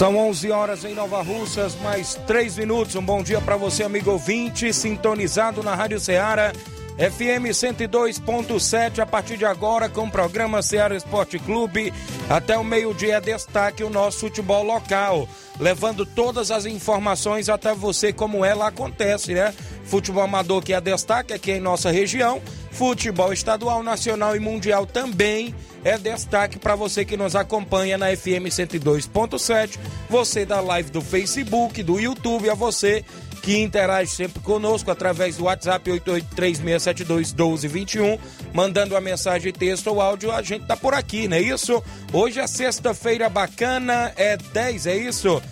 São 11 horas em Nova Russas, mais 3 minutos. Um bom dia para você, amigo ouvinte, sintonizado na Rádio Ceará, FM 102.7. A partir de agora, com o programa Ceará Esporte Clube, até o meio-dia, destaque o nosso futebol local, levando todas as informações até você, como ela acontece, né? Futebol amador que é destaque aqui em nossa região, futebol estadual, nacional e mundial também é destaque para você que nos acompanha na FM 102.7, você da live do Facebook, do YouTube, a você que interage sempre conosco através do WhatsApp 8836721221, mandando a mensagem texto ou áudio, a gente tá por aqui, não é isso? Hoje é sexta-feira bacana, é 10, é isso?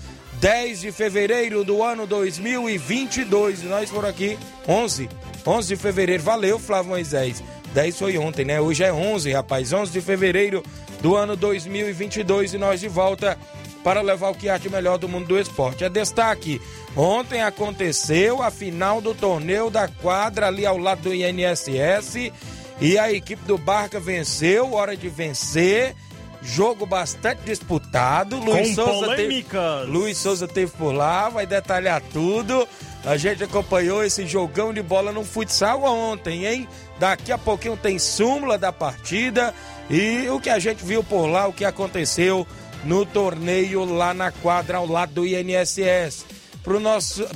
10 de fevereiro do ano 2022, e nós por aqui, 11, 11 de fevereiro, valeu Flávio Moisés. 10 foi ontem, né? Hoje é 11, rapaz. 11 de fevereiro do ano 2022 e nós de volta para levar o que há de melhor do mundo do esporte. É destaque: ontem aconteceu a final do torneio da quadra ali ao lado do INSS e a equipe do Barca venceu, hora de vencer. Jogo bastante disputado. Luiz Souza, teve, Luiz Souza teve por lá, vai detalhar tudo. A gente acompanhou esse jogão de bola no futsal ontem, hein? Daqui a pouquinho tem súmula da partida e o que a gente viu por lá, o que aconteceu no torneio lá na quadra ao lado do INSS.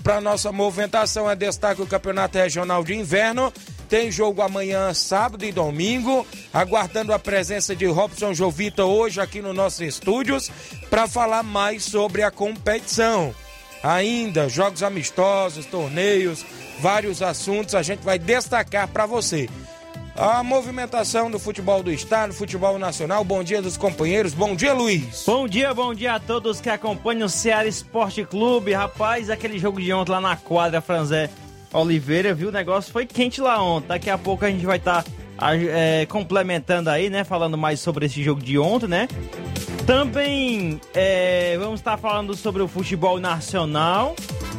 Para nossa movimentação é destaque o Campeonato Regional de Inverno. Tem jogo amanhã, sábado e domingo. Aguardando a presença de Robson Jovita hoje aqui nos nossos estúdios para falar mais sobre a competição. Ainda jogos amistosos, torneios, vários assuntos a gente vai destacar para você. A movimentação do futebol do estado, futebol nacional. Bom dia dos companheiros. Bom dia, Luiz. Bom dia, bom dia a todos que acompanham o Ceará Esporte Clube. Rapaz, aquele jogo de ontem lá na quadra, Franzé Oliveira, viu? O negócio foi quente lá ontem. Daqui a pouco a gente vai estar tá, é, complementando aí, né? Falando mais sobre esse jogo de ontem, né? Também é, vamos estar falando sobre o futebol nacional,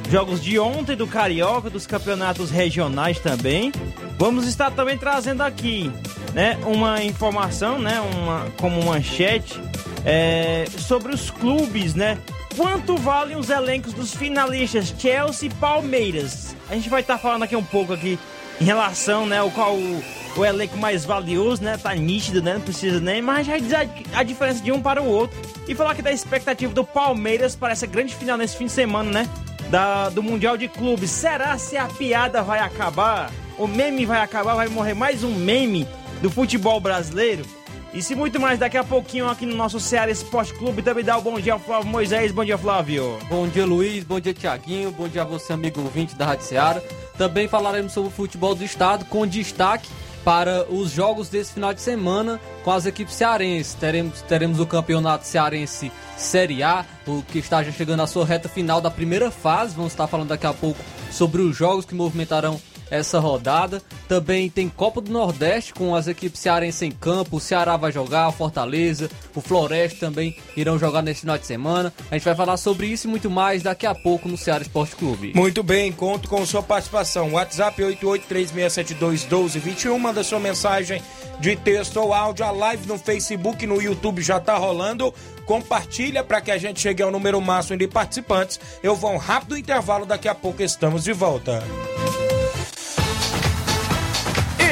jogos de ontem do Carioca, dos campeonatos regionais também. Vamos estar também trazendo aqui, né, uma informação, né, uma como manchete é, sobre os clubes, né? Quanto valem os elencos dos finalistas Chelsea e Palmeiras? A gente vai estar falando aqui um pouco aqui em relação, né, ao qual o elenco mais valioso, né? Tá nítido, né? Não precisa nem, mas já diz a, a, diferença de um para o outro. E falar aqui da expectativa do Palmeiras para essa grande final nesse fim de semana, né? Da, do Mundial de Clubes. Será se a piada vai acabar? O meme vai acabar? Vai morrer mais um meme do futebol brasileiro? E se muito mais daqui a pouquinho aqui no nosso Ceará Esporte Clube, também dá o bom dia ao Flávio Moisés. Bom dia, Flávio. Bom dia, Luiz. Bom dia, Tiaguinho. Bom dia a você, amigo ouvinte da Rádio Ceará. Também falaremos sobre o futebol do estado, com destaque para os jogos desse final de semana com as equipes cearenses. Teremos, teremos o campeonato cearense Série A, o que está já chegando à sua reta final da primeira fase. Vamos estar falando daqui a pouco sobre os jogos que movimentarão essa rodada. Também tem Copa do Nordeste com as equipes cearenses em campo. O Ceará vai jogar, Fortaleza, o Floresta também irão jogar nesse final de semana. A gente vai falar sobre isso e muito mais daqui a pouco no Ceará Esporte Clube. Muito bem, conto com sua participação. WhatsApp 8836721221. Manda sua mensagem de texto ou áudio. A live no Facebook e no YouTube já está rolando. Compartilha para que a gente chegue ao número máximo de participantes. Eu vou um rápido intervalo, daqui a pouco estamos de volta.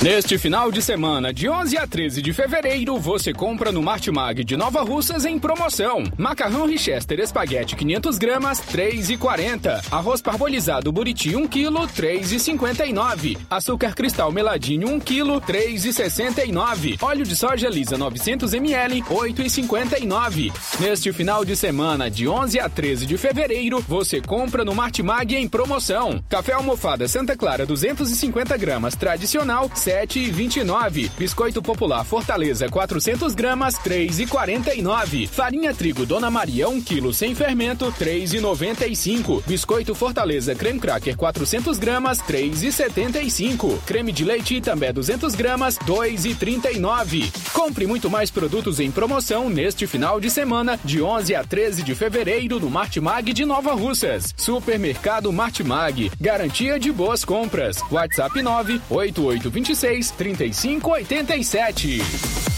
Neste final de semana, de 11 a 13 de fevereiro, você compra no Martimag de Nova Russas em promoção. Macarrão Richester Espaguete 500 gramas, 3,40. Arroz parbolizado Buriti 1 kg, 3,59. Açúcar cristal meladinho 1 kg, 3,69. Óleo de soja lisa 900 ml, 8,59. Neste final de semana, de 11 a 13 de fevereiro, você compra no Martimag em promoção. Café almofada Santa Clara 250 gramas, tradicional, 7,29. Biscoito popular Fortaleza 400 gramas, 3,49. Farinha trigo Dona Maria 1 kg sem fermento, 3,95. Biscoito Fortaleza creme cracker 400 gramas, 3,75. Creme de leite Itambé 200 gramas, 2,39. Compre muito mais produtos em promoção neste final de semana, de 11 a 13 de fevereiro no Martimag de Nova Russas. Supermercado Martimag, garantia de boas compras. WhatsApp 98826 36 35 87.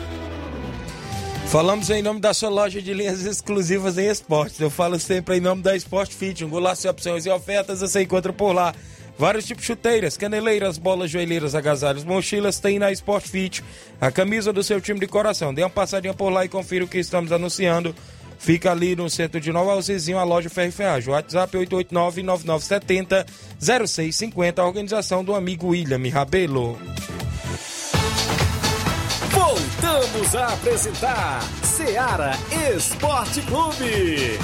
Falamos em nome da sua loja de linhas exclusivas em esportes. Eu falo sempre em nome da Sport Fit, um golaço de opções e ofertas você encontra por lá. Vários tipos de chuteiras, caneleiras, bolas, joelheiras, agasalhos, mochilas tem na Sport Fit. A camisa do seu time de coração. Dê uma passadinha por lá e confira o que estamos anunciando. Fica ali no centro de Nova Alcezinho, a loja Ferro Ferragem. WhatsApp 889-9970-0650. A organização do amigo William Rabelo. Voltamos a apresentar Seara Esporte Clube.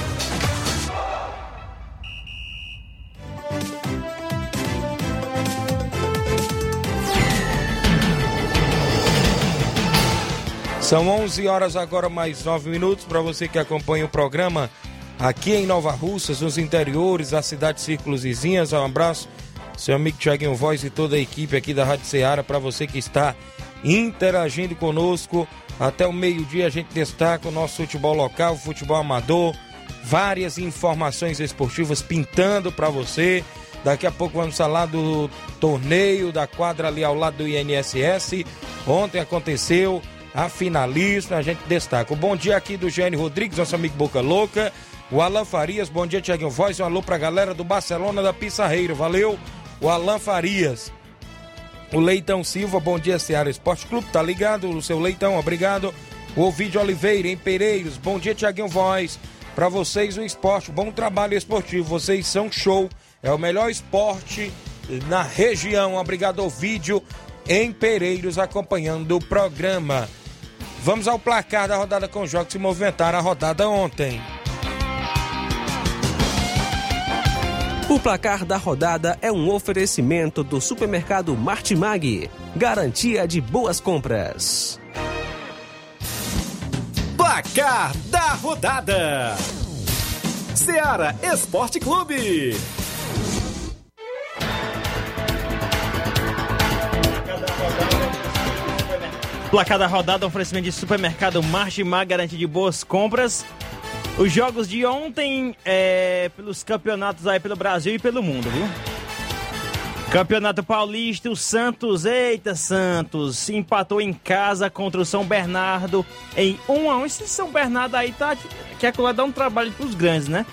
São 11 horas agora mais 9 minutos para você que acompanha o programa aqui em Nova Russas, nos interiores da cidade Círculos Vizinhas. Um abraço, seu amigo Thiaguinho Voz e toda a equipe aqui da Rádio Ceará para você que está interagindo conosco. Até o meio-dia a gente destaca o nosso futebol local, futebol amador, várias informações esportivas pintando para você. Daqui a pouco vamos falar do torneio da quadra ali ao lado do INSS. Ontem aconteceu a finalista, a gente destaca. Bom dia aqui do Gênio Rodrigues, nosso amigo Boca Louca. O Alan Farias, bom dia, Tiaguinho Voz. Um alô pra galera do Barcelona da Pissarreira. Valeu, o Alan Farias. O Leitão Silva, bom dia, Seara Esporte Clube, tá ligado? O seu Leitão, obrigado. O Ovidio Oliveira, em Pereiros, bom dia, Tiaguinho Voz. Para vocês, o esporte, bom trabalho esportivo. Vocês são show. É o melhor esporte na região. Obrigado, Ovidio, em Pereiros, acompanhando o programa. Vamos ao placar da rodada com jogos que se movimentaram a rodada ontem. O placar da rodada é um oferecimento do supermercado Martimag. Garantia de boas compras. Placar da rodada: Seara Esporte Clube. Placar da rodada, oferecimento de supermercado Martimag, garantia de boas compras. Os jogos de ontem é, pelos campeonatos aí pelo Brasil e pelo mundo, viu? Campeonato Paulista, o Santos, eita Santos, empatou em casa contra o São Bernardo em 1 a 1 Esse São Bernardo aí tá quer dar um trabalho pros grandes, né?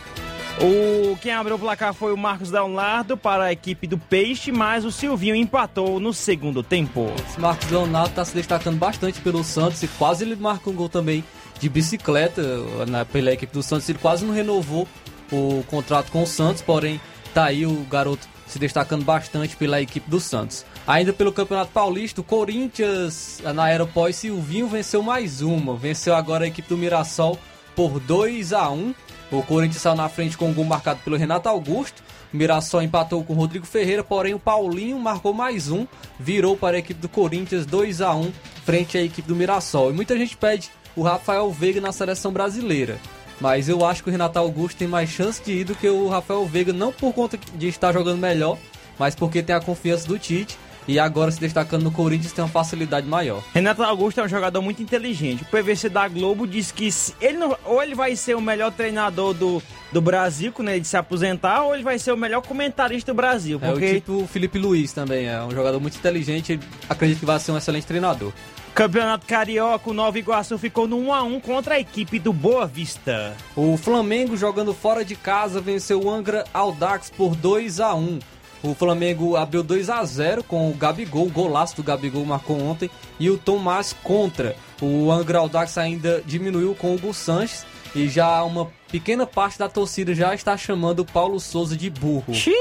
O quem abriu o placar foi o Marcos Leonardo para a equipe do Peixe, mas o Silvinho empatou no segundo tempo. Esse Marcos Leonardo está se destacando bastante pelo Santos e quase ele marca um gol também de bicicleta na, pela equipe do Santos. Ele quase não renovou o contrato com o Santos, porém tá aí o garoto se destacando bastante pela equipe do Santos. Ainda pelo Campeonato Paulista, o Corinthians na era pós Silvinho venceu mais uma. Venceu agora a equipe do Mirassol por 2 a 1 o Corinthians saiu na frente com um gol marcado pelo Renato Augusto. O Mirassol empatou com o Rodrigo Ferreira, porém o Paulinho marcou mais um, virou para a equipe do Corinthians 2 a 1 frente à equipe do Mirassol. E muita gente pede o Rafael Veiga na seleção brasileira. Mas eu acho que o Renato Augusto tem mais chance de ir do que o Rafael Veiga, não por conta de estar jogando melhor, mas porque tem a confiança do Tite e agora se destacando no Corinthians tem uma facilidade maior. Renato Augusto é um jogador muito inteligente. O PVC da Globo diz que ele não, ou ele vai ser o melhor treinador do, do Brasil quando ele se aposentar, ou ele vai ser o melhor comentarista do Brasil. Porque... É o tipo o Felipe Luiz também, é um jogador muito inteligente, acredito que vai ser um excelente treinador. Campeonato Carioca, o Nova Iguaçu ficou no 1x1 contra a equipe do Boa Vista. O Flamengo, jogando fora de casa, venceu o Angra Aldax por 2 a 1 o Flamengo abriu 2 a 0 com o Gabigol, o golaço do Gabigol marcou ontem, e o Tomás contra. O Angra Aldax ainda diminuiu com o Hugo Sanches e já uma pequena parte da torcida já está chamando o Paulo Souza de burro. Xiii,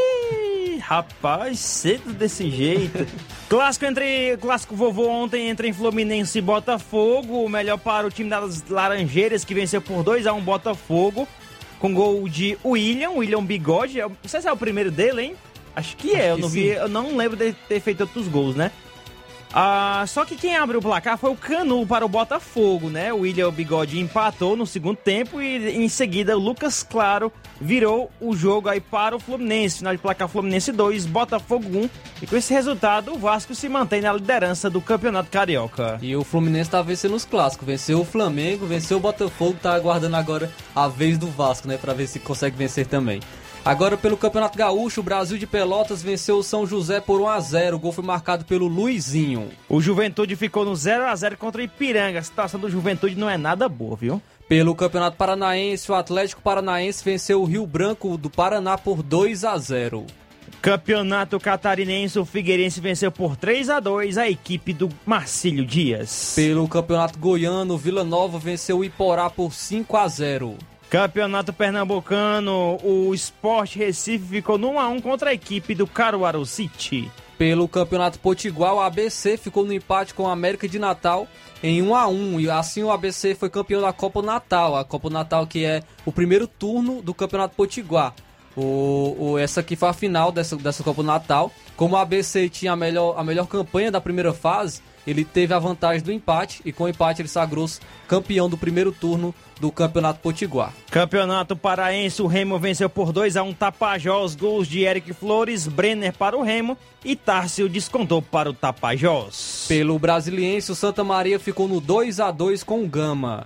rapaz, cedo desse jeito. clássico entre clássico vovô ontem entre Fluminense e Botafogo, o melhor para o time das Laranjeiras que venceu por 2 a 1 Botafogo. Com gol de William, William Bigode. Não sei se é o primeiro dele, hein? Acho que é, eu não vi, eu não lembro de ter feito outros gols, né? Ah, só que quem abriu o placar foi o Canu para o Botafogo, né? O William Bigode empatou no segundo tempo e em seguida o Lucas Claro virou o jogo aí para o Fluminense. Final de placar Fluminense 2, Botafogo 1. E com esse resultado, o Vasco se mantém na liderança do Campeonato Carioca. E o Fluminense tá vencendo os clássicos. Venceu o Flamengo, venceu o Botafogo, tá aguardando agora a vez do Vasco, né? Para ver se consegue vencer também. Agora pelo Campeonato Gaúcho, o Brasil de Pelotas venceu o São José por 1 a 0. O gol foi marcado pelo Luizinho. O Juventude ficou no 0 a 0 contra o Ipiranga. A situação do Juventude não é nada boa, viu? Pelo Campeonato Paranaense, o Atlético Paranaense venceu o Rio Branco do Paraná por 2 a 0. Campeonato Catarinense, o Figueirense venceu por 3 a 2 a equipe do Marcílio Dias. Pelo Campeonato Goiano, o Vila Nova venceu o Iporá por 5 a 0. Campeonato Pernambucano, o Sport Recife ficou no 1x1 contra a equipe do Caruaru City. Pelo Campeonato Potiguar, o ABC ficou no empate com a América de Natal em 1 a 1 e assim o ABC foi campeão da Copa Natal, a Copa Natal que é o primeiro turno do Campeonato Potiguar. O, o, essa aqui foi a final dessa, dessa Copa Natal. Como o ABC tinha a melhor, a melhor campanha da primeira fase, ele teve a vantagem do empate e com o empate ele sagrou-se campeão do primeiro turno do Campeonato Potiguar. Campeonato Paraense, o Remo venceu por 2 a 1 Tapajós, gols de Eric Flores, Brenner para o Remo e Tárcio descontou para o Tapajós. Pelo Brasiliense, o Santa Maria ficou no 2 a 2 com o Gama.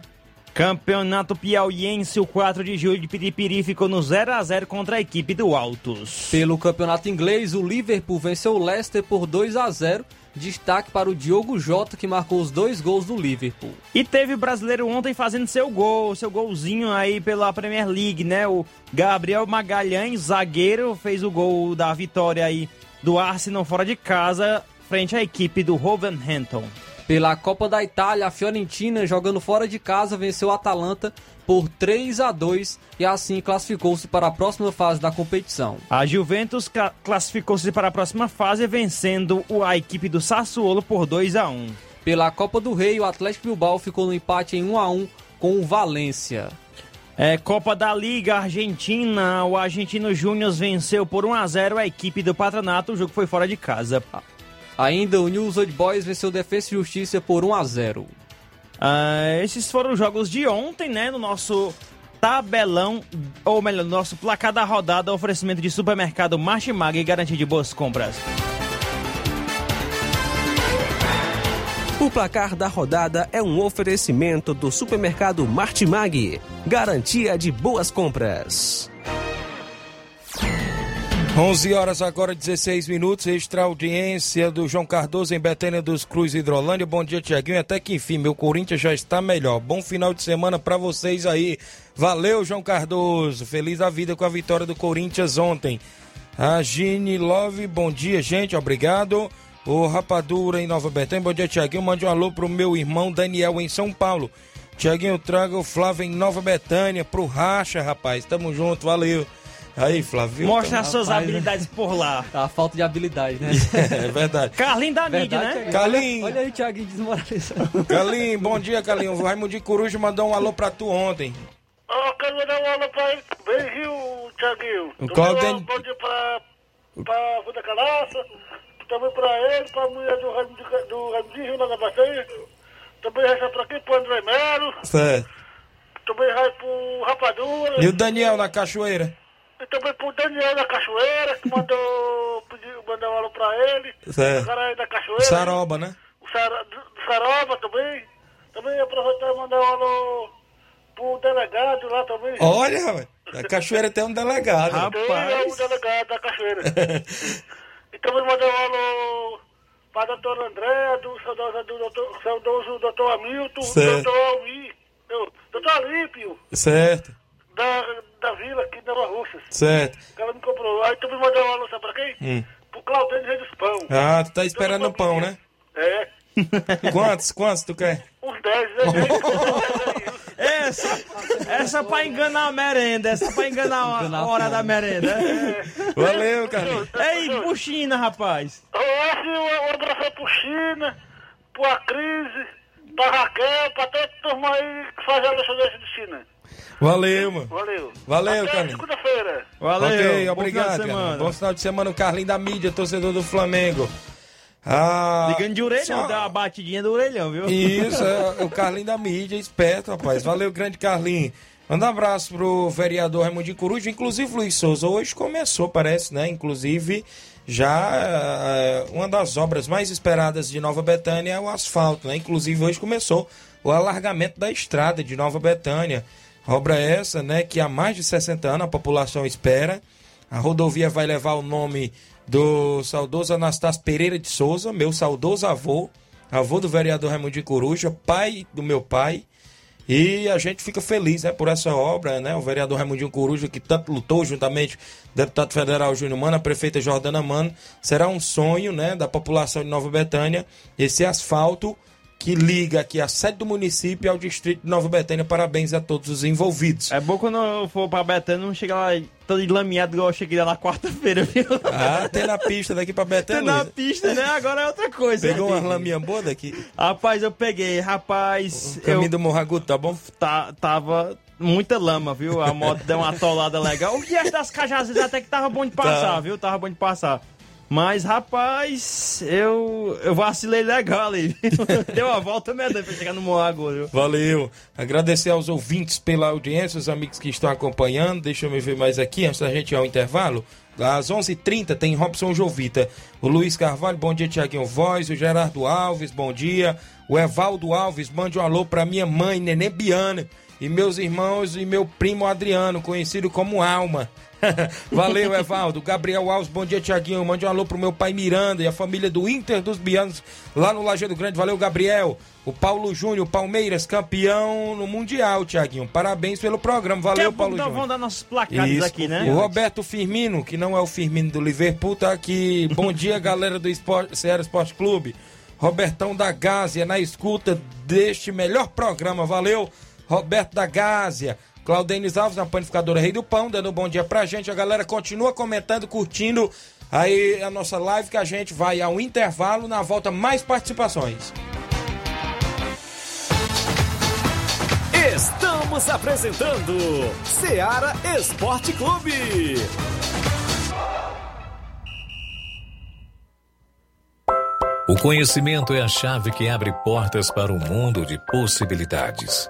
Campeonato Piauiense, o 4 de julho de Piripiri ficou no 0 a 0 contra a equipe do Altos. Pelo Campeonato Inglês, o Liverpool venceu o Leicester por 2 a 0 Destaque para o Diogo Jota, que marcou os dois gols do Liverpool. E teve brasileiro ontem fazendo seu gol, seu golzinho aí pela Premier League, né? O Gabriel Magalhães, zagueiro, fez o gol da vitória aí do Arsenal fora de casa, frente à equipe do Wolverhampton. Pela Copa da Itália, a Fiorentina, jogando fora de casa, venceu o Atalanta por 3 a 2 e assim classificou-se para a próxima fase da competição. A Juventus classificou-se para a próxima fase vencendo a equipe do Sassuolo por 2 a 1. Pela Copa do Rei, o Atlético Bilbao ficou no empate em 1 a 1 com o Valência. É, Copa da Liga Argentina, o Argentino Júnior venceu por 1 a 0 a equipe do Patronato, o jogo foi fora de casa. Ainda o News Old Boys venceu Defesa e Justiça por 1 a 0. Uh, esses foram os jogos de ontem, né? No nosso tabelão, ou melhor, no nosso placar da rodada, oferecimento de supermercado Martimag e garantia de boas compras. O placar da rodada é um oferecimento do supermercado Martimag, garantia de boas compras. 11 horas agora, 16 minutos, extra audiência do João Cardoso em Betânia dos Cruz Hidrolândia. Bom dia, Tiaguinho. Até que enfim, meu Corinthians já está melhor. Bom final de semana para vocês aí. Valeu, João Cardoso. Feliz a vida com a vitória do Corinthians ontem. A Gine Love, bom dia, gente. Obrigado. O Rapadura em Nova Betânia. Bom dia, Tiaguinho. Mande um alô pro meu irmão Daniel em São Paulo. Tiaguinho, traga o Flávio em Nova Betânia pro Racha, rapaz. Tamo junto, valeu. Aí, Flávio. Mostra as suas habilidades por lá. Tá a falta de habilidade, né? é verdade. Carlinho da mídia, né? Carlinho. Olha aí, Thiaguinho desmoralizando. Carlinho, bom dia, Carlinho. O Raimundo de Coruja mandou um alô pra tu ontem. Ó, oh, quero mandar um alô pra ele. Bem, Rio, Thiaguinho. O Claudio... Bom dia pra, pra Fuda Calaça. Também pra ele, pra mulher do Raimundo do Raimundinho, lá na Bacia. Também resta pra aqui, pro André Melo. Certo. Também também vai pro Rapadura. E o Daniel na cachoeira? E também pro Daniel da Cachoeira, que mandou, pediu, mandou um alô pra ele. Certo. O cara aí da Cachoeira. Saroba, né? O do Saroba também. Também aproveitar e mandar um alô pro delegado lá também. Olha, rapaz, a cachoeira tem um delegado. Tem é o delegado da Cachoeira. e também mandar um alô pra doutora Andréa, do saudoso, do doutor, saudoso doutor Hamilton, Certo. doutor Almir, do- doutor Alípio, certo, da, da vila aqui da Nova Russas. certo. Ela me comprou. Aí também mandou um alô, sabe pra quem? Hum. Pro Claudênio Rei dos Pão. Ah, tu tá esperando o pão, né? É, Quantos, quantos tu quer? uns 10, né? Essa, essa pra enganar a merenda, essa pra enganar a hora da merenda. Valeu, Carlinhos. Ei, puxina, rapaz. Um abraço pro China, pro A Crise, pra Raquel, pra toda a turma aí que faz a lanchonete de China. Valeu, mano. Valeu. Valeu, Até Carlinhos. segunda-feira. Valeu, ok, bom final obrigado, semana. Bom final de semana, o Carlinhos da mídia, torcedor do Flamengo. Ah, Ligando de orelhão, só- deu uma batidinha do orelhão, viu? Isso, é o Carlinhos da mídia, esperto, rapaz. Valeu, grande Carlinhos. Manda um abraço pro vereador Raimundo Coruja, inclusive Luiz Souza. Hoje começou, parece, né? Inclusive, já eh, uma das obras mais esperadas de Nova Betânia é o asfalto, né? Inclusive, hoje começou o alargamento da estrada de Nova Betânia. Obra essa, né? Que há mais de 60 anos a população espera. A rodovia vai levar o nome do saudoso Anastácio Pereira de Souza, meu saudoso avô, avô do vereador Raimundo de Coruja, pai do meu pai. E a gente fica feliz né, por essa obra, né? O vereador Raimundinho Coruja, que tanto lutou juntamente com o deputado federal Júnior Mano, a prefeita Jordana Mano. Será um sonho né, da população de Nova Betânia esse asfalto que liga aqui a sede do município ao distrito de Nova Betânia. Parabéns a todos os envolvidos. É bom quando eu for pra Betânia não chegar lá todo enlameado igual eu cheguei lá na quarta-feira, viu? Ah, tem na pista daqui pra Tem Betânia. na Luiz. pista, né? Agora é outra coisa. Pegou uma laminha boa daqui? Rapaz, eu peguei. Rapaz, Caminho eu do Morragudo, tá bom? tá, tava muita lama, viu? A moto deu uma atolada legal. O resto das cajazes até que tava bom de passar, Tá. viu? Tava bom de passar. Mas, rapaz, eu, eu vacilei legal ali. Deu uma volta medonha pra chegar no Morragudo, viu? Valeu. Agradecer aos ouvintes pela audiência, os amigos que estão acompanhando. Deixa eu me ver mais aqui, antes da gente ir ao intervalo. Às 11h30 tem Robson Jovita. O Luiz Carvalho, bom dia, Tiaguinho Voz. O Gerardo Alves, bom dia. O Evaldo Alves, mande um alô pra minha mãe, Nenê Biana. E meus irmãos e meu primo Adriano, conhecido como Alma. Valeu, Evaldo. Gabriel Alves, bom dia, Tiaguinho. Mande um alô pro meu pai Miranda e a família do Inter dos Bianos lá no Lajeado Grande. Valeu, Gabriel. O Paulo Júnior, Palmeiras, campeão no Mundial, Tiaguinho. Parabéns pelo programa. Valeu, Paulo Júnior. vamos dar nossos placares Isso. aqui, né? O Roberto Firmino, que não é o Firmino do Liverpool, tá aqui. Bom dia, galera do Esporte, Ceará Esporte Clube. Robertão da Gásia na escuta deste melhor programa. Valeu, Roberto da Gásia. Claudênis Alves, na panificadora Rei do Pão, dando um bom dia pra gente. A galera continua comentando, curtindo aí a nossa live, que a gente vai ao intervalo. Na volta, mais participações. Estamos apresentando Seara Esporte Clube. O conhecimento é a chave que abre portas para um mundo de possibilidades.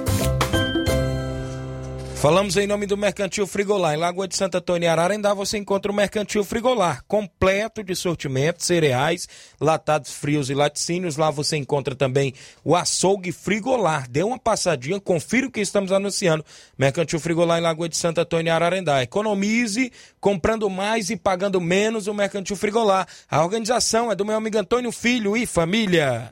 Falamos em nome do Mercantil Frigolar. Em Lagoa de Santo Antônio e Ararendá você encontra o Mercantil Frigolar, completo de sortimento, cereais, latados frios e laticínios. Lá você encontra também o açougue Frigolar. Dê uma passadinha, confira o que estamos anunciando. Mercantil Frigolar em Lagoa de Santo Antônio e Ararendá. Economize comprando mais e pagando menos o Mercantil Frigolar. A organização é do meu amigo Antônio Filho e família.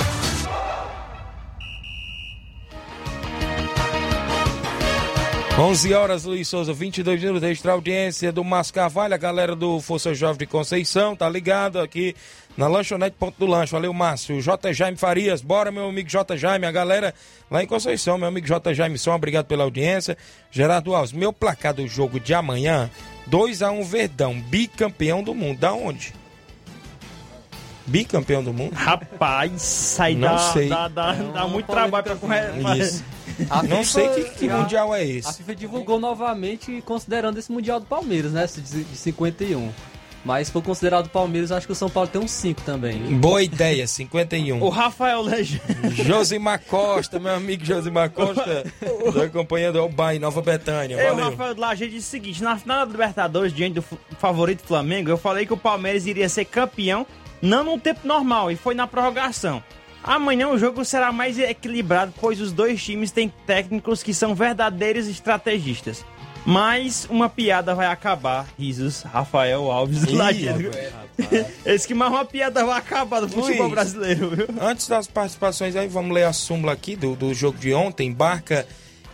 11 horas, Luiz Souza, 22 minutos, extra audiência do Márcio Carvalho, a galera do Força Jovem de Conceição, tá ligado aqui na lanchonete Ponto do Lanche. Valeu, Márcio. J. Jaime Farias, bora, meu amigo J. Jaime, a galera lá em Conceição, meu amigo J. Jaime Som, obrigado pela audiência. Gerardo Alves, meu placar do jogo de amanhã, 2x1 Verdão, bicampeão do mundo. Da onde? Bicampeão do mundo? Rapaz, sai Não dá, sei. dá, dá, dá muito trabalho pra correr. Isso. A Não FIFA- sei que, que a- mundial é A esse. FIFA divulgou novamente considerando esse Mundial do Palmeiras, né? De de 51. Mas se for considerado o Palmeiras, acho que o São Paulo tem uns 5 também. Boa ideia, 51. O Rafael Legend. Josimar Costa, meu amigo Josimar Costa, tá acompanhando o Bahia, Nova Betânia. Eu, Valeu. Rafael Laje disse o seguinte: na final da Libertadores, diante do favorito Flamengo, eu falei que o Palmeiras iria ser campeão, não no tempo normal, e foi na prorrogação. Amanhã o jogo será mais equilibrado, pois os dois times têm técnicos que são verdadeiros estrategistas. Mas uma piada vai acabar, risos, Rafael Alves Ih, Lajeiro. Esse que mais uma piada vai acabar do futebol Luiz. brasileiro, viu? Antes das participações aí, vamos ler a súmula aqui do, do jogo de ontem, Barca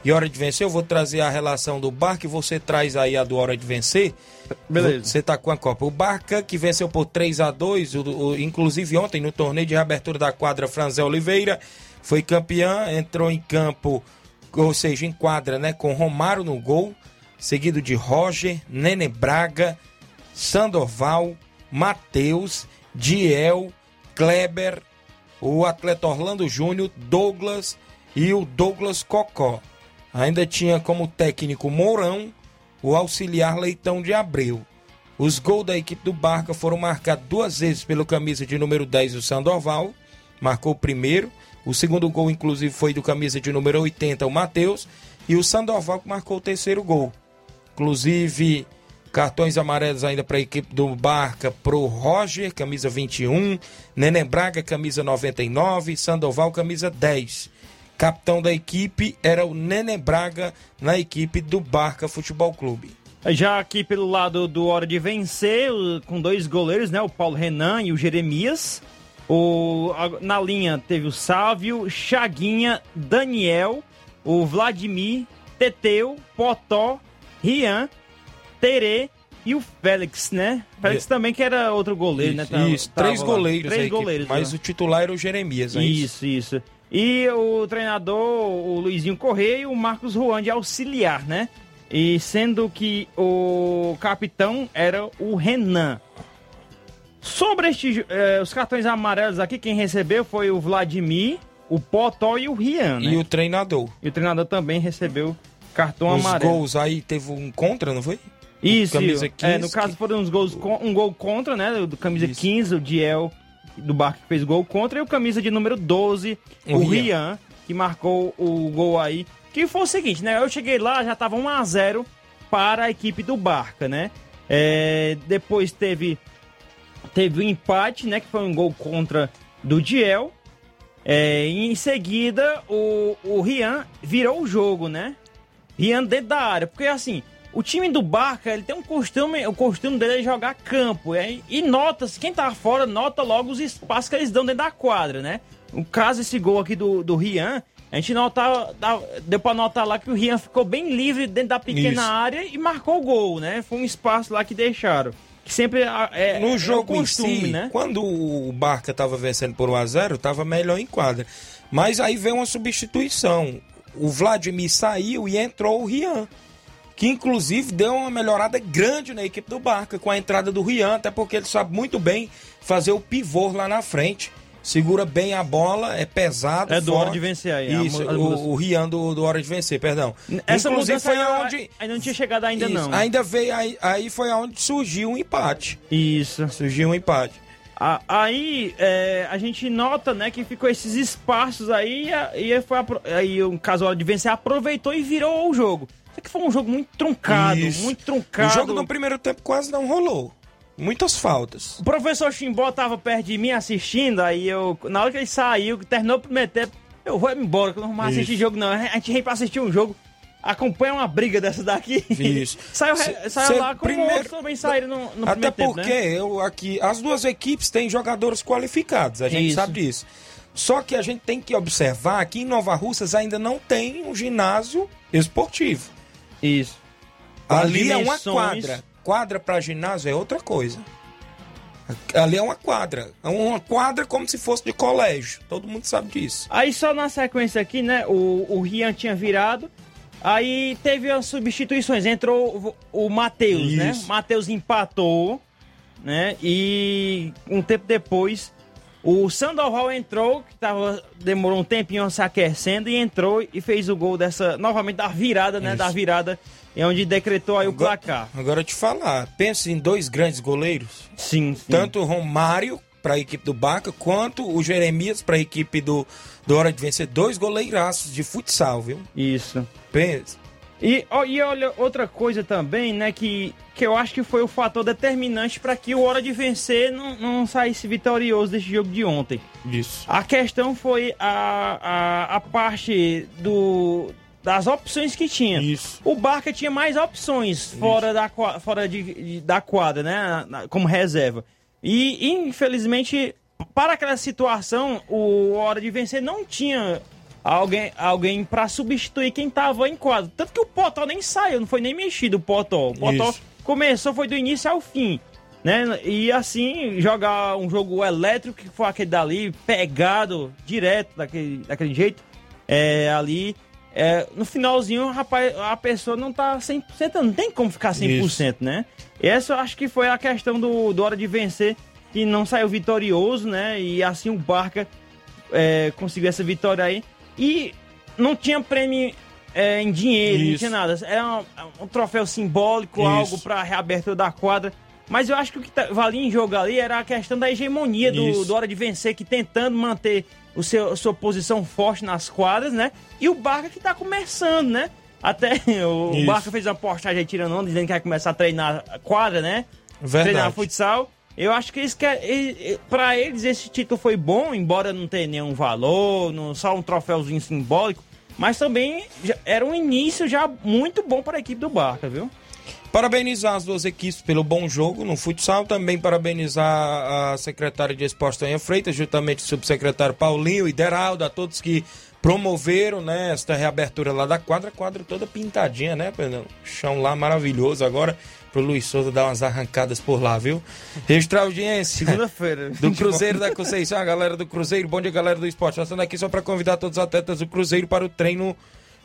e Hora de Vencer. Eu vou trazer a relação do Barca e você traz aí a do Hora de Vencer. Beleza. Você tá com a Copa. O Barca, que venceu por 3 a 2 o, o- inclusive ontem no torneio de reabertura da quadra Franzé Oliveira, foi campeã, entrou em campo, ou seja, em quadra, né, com Romário no gol, seguido de Roger, Nene Braga, Sandoval, Matheus, Diel, Kleber, o atleta Orlando Júnior, Douglas e o Douglas Cocó. Ainda tinha como técnico Mourão, o auxiliar Leitão de Abreu. Os gols da equipe do Barca foram marcados duas vezes pelo camisa de número 10, o Sandoval, marcou o primeiro. O segundo gol, inclusive, foi do camisa de número 80, o Matheus. E o Sandoval que marcou o terceiro gol. Inclusive, cartões amarelos ainda para a equipe do Barca, pro Roger, camisa 21, Neném Braga, camisa 99, Sandoval, camisa 10. Capitão da equipe era o Neném Braga na equipe do Barca Futebol Clube. Já aqui pelo lado do Hora de Vencer, com dois goleiros, né? O Paulo Renan e o Jeremias. O, na linha teve o Sávio, Chaguinha, Daniel, o Vladimir, Teteu, Potó, Rian, Terê e o Félix, né? Félix também que era outro goleiro, né? Tava- Isso, tava três lá. goleiros, Três goleiros. mas né? o titular era o Jeremias, é isso? Isso, isso. E o treinador, o Luizinho Correia e o Marcos Juan de auxiliar, né? E sendo que o capitão era o Renan. Sobre este, eh, os cartões amarelos aqui, quem recebeu foi o Vladimir, o Potó e o Rian, né? E o treinador. E o treinador também recebeu cartão Os amarelo. gols aí teve um contra, não foi? Isso, camisa isso. 15, é, no caso foram uns gols, um gol contra, né? Do camisa Isso. 15, o Diel do Barca que fez gol contra, e o camisa de número 12, O o, Rian. Rian, que marcou o gol aí. Que foi o seguinte, né? Eu cheguei lá, já tava 1 a 0 para a equipe do Barca, né? É, depois teve teve o empate, né? Que foi um gol contra do Diel. É, em seguida, o, o Rian virou o jogo, né? Rian dentro da área. Porque assim, o time do Barca, ele tem um costume, o costume dele é jogar campo. é, e nota, quem tá fora, nota logo os espaços que eles dão dentro da quadra, né? No caso, esse gol aqui do, do Rian, a gente notava, dá- deu pra notar lá que o Rian ficou bem livre dentro da pequena Isso. área e marcou o gol, né? Foi um espaço lá que deixaram. Que sempre é, é No é jogo um costume, si, né? quando o Barca estava vencendo por 1x0, estava melhor em quadra. Mas aí veio uma substituição. O Vladimir saiu e entrou o Rian. Que inclusive deu uma melhorada grande na equipe do Barca com a entrada do Rian, até porque ele sabe muito bem fazer o pivô lá na frente. Segura bem a bola, é pesado. É do forte. Hora de Vencer aí, a Isso, as mudanças. o, o Rian do, do Hora de Vencer, perdão. Essa Inclusive foi ainda, onde. ainda não tinha chegado ainda Isso, não. Ainda veio aí, aí foi aonde surgiu um empate. Isso. Surgiu um empate. A- Aí é, a gente nota, né, que ficou esses espaços aí e foi aí o caso hora de vencer aproveitou e virou o jogo. Só que foi um jogo muito truncado, Isso. muito truncado. O jogo no primeiro tempo quase não rolou. Muitas faltas. O professor Chimbó tava perto de mim assistindo, aí eu, na hora que ele saiu, que terminou o primeiro tempo, eu vou embora, que eu não vou assistir jogo não. A gente vem pra assistir um jogo, acompanha uma briga dessa daqui. Isso. saiu Cê- saiu cê lá como primeiro- outros também saíram no, no Até primeiro tempo, porque né? eu aqui, as duas equipes têm jogadores qualificados, a gente Isso. sabe disso. Só que a gente tem que observar que em Nova Russas ainda não tem um ginásio esportivo. Isso. Com Ali é uma dimensões- quadra. Quadra para ginásio é outra coisa. Ali é uma quadra. É uma quadra como se fosse de colégio. Todo mundo sabe disso. Aí só na sequência aqui, né? O, o Rian tinha virado. Aí teve as substituições. Entrou o, o Matheus, né? Matheus empatou, né? E um tempo depois, o Sandoval entrou, que tava, demorou um tempinho se aquecendo, e entrou e fez o gol dessa, novamente, da virada, né? Isso. Da virada, é onde decretou aí o Agora- placar. Agora eu te falar, pense em dois grandes goleiros. Sim, sim. Tanto o Romário para a equipe do Baca, quanto o Jeremias para a equipe do, do Hora de Vencer. Dois goleiraços de futsal, viu? Isso. Pense. E, ó, e olha, outra coisa também, né, que, que eu acho que foi o fator determinante para que o Hora de Vencer não, não saísse vitorioso desse jogo de ontem. Isso. A questão foi a, a, a parte do, das opções que tinha. Isso. O Barca tinha mais opções fora, da, fora de, de- da quadra, né, como reserva. E, infelizmente, para aquela situação, o Hora de Vencer não tinha alguém, alguém para substituir quem tava em quadro. Tanto que o Potó nem saiu, não foi nem mexido o Potó. O Potó Isso. começou, foi do início ao fim. Né? E assim, jogar um jogo elétrico, que foi aquele dali, pegado direto daquele, daquele jeito, é, ali. é, no finalzinho, rapaz, a pessoa não tá 100%, não tem como ficar 100%, né? Essa eu acho que foi a questão do, do Hora de Vencer, que não saiu vitorioso, né? E assim o Barca é, conseguiu essa vitória aí. E não tinha prêmio é, em dinheiro, não Isso. tinha nada. Era um, um troféu simbólico, Isso. algo pra reabertura da quadra. Mas eu acho que o que tá- valia em jogo ali era a questão da hegemonia do, do Hora de Vencer, que tentando manter o seu, a sua posição forte nas quadras, né? E o Barca que tá começando, né? Até o Isso. Barca fez uma postagem aí tirando onda, dizendo que vai começar a treinar a quadra, né? Verdade. Treinar futsal. Eu acho que que para eles esse título foi bom, embora não tenha nenhum valor, não, só um troféuzinho simbólico, mas também era um início já muito bom para a equipe do Barca, viu? Parabenizar as duas equipes pelo bom jogo no futsal. Também parabenizar a secretária de Esporte Tonha Freitas, juntamente o subsecretário Paulinho e Deraldo, a todos que promoveram né, esta reabertura lá da quadra. Quadra toda pintadinha, né, Pedro? Chão lá maravilhoso. Agora pro Luiz Souza dar umas arrancadas por lá, viu? Registrar audiência. Segunda-feira. Do Cruzeiro da Conceição, a galera do Cruzeiro. Bom dia, galera do esporte. Nós estamos aqui só para convidar todos os atletas do Cruzeiro para o treino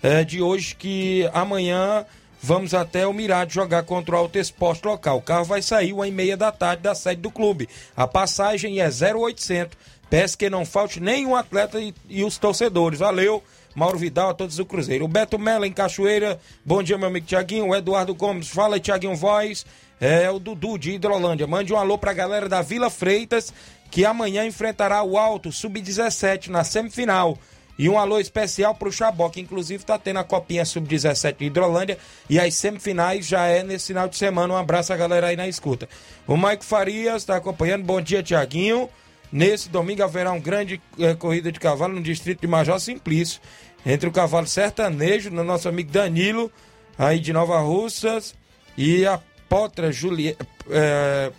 eh, de hoje, que amanhã vamos até o Mirade jogar contra o Alto Esporte local. O carro vai sair uma e meia da tarde da sede do clube. A passagem é 0800. Peço que não falte nenhum atleta e, e os torcedores. Valeu. Mauro Vidal, a todos do Cruzeiro. O Beto Mello em Cachoeira. Bom dia, meu amigo Tiaguinho. O Eduardo Gomes. Fala Tiaguinho Voz. É o Dudu de Hidrolândia. Mande um alô pra galera da Vila Freitas, que amanhã enfrentará o Alto Sub-17 na semifinal. E um alô especial pro Xabó, que inclusive tá tendo a copinha Sub-17 de Hidrolândia. E as semifinais já é nesse final de semana. Um abraço a galera aí na escuta. O Maico Farias tá acompanhando. Bom dia, Tiaguinho. Nesse domingo haverá uma grande eh, corrida de cavalo no distrito de Major Simplício. Entre o cavalo sertanejo, no nosso amigo Danilo, aí de Nova Russas, e a Potra Juliette.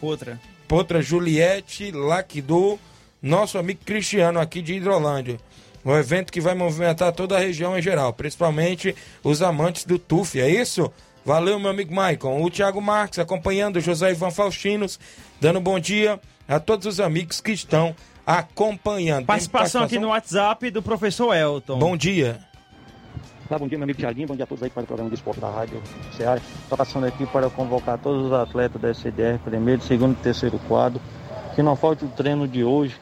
Outra. Potra Juliette Lacdu, nosso amigo Cristiano aqui de Hidrolândia. Um evento que vai movimentar toda a região em geral, principalmente os amantes do TUF, é isso? Valeu, meu amigo Maicon. O Thiago Marques acompanhando, o José Ivan Faustinos, dando bom dia a todos os amigos que estão acompanhando. Tem Participação aqui no WhatsApp do professor Elton. Bom dia. Olá, bom dia, meu amigo Jardim, bom dia a todos aí para o programa de esporte da Rádio Ceará. Estou passando aqui para convocar todos os atletas da SDR, primeiro, segundo e terceiro quadro, que não falte o treino de hoje,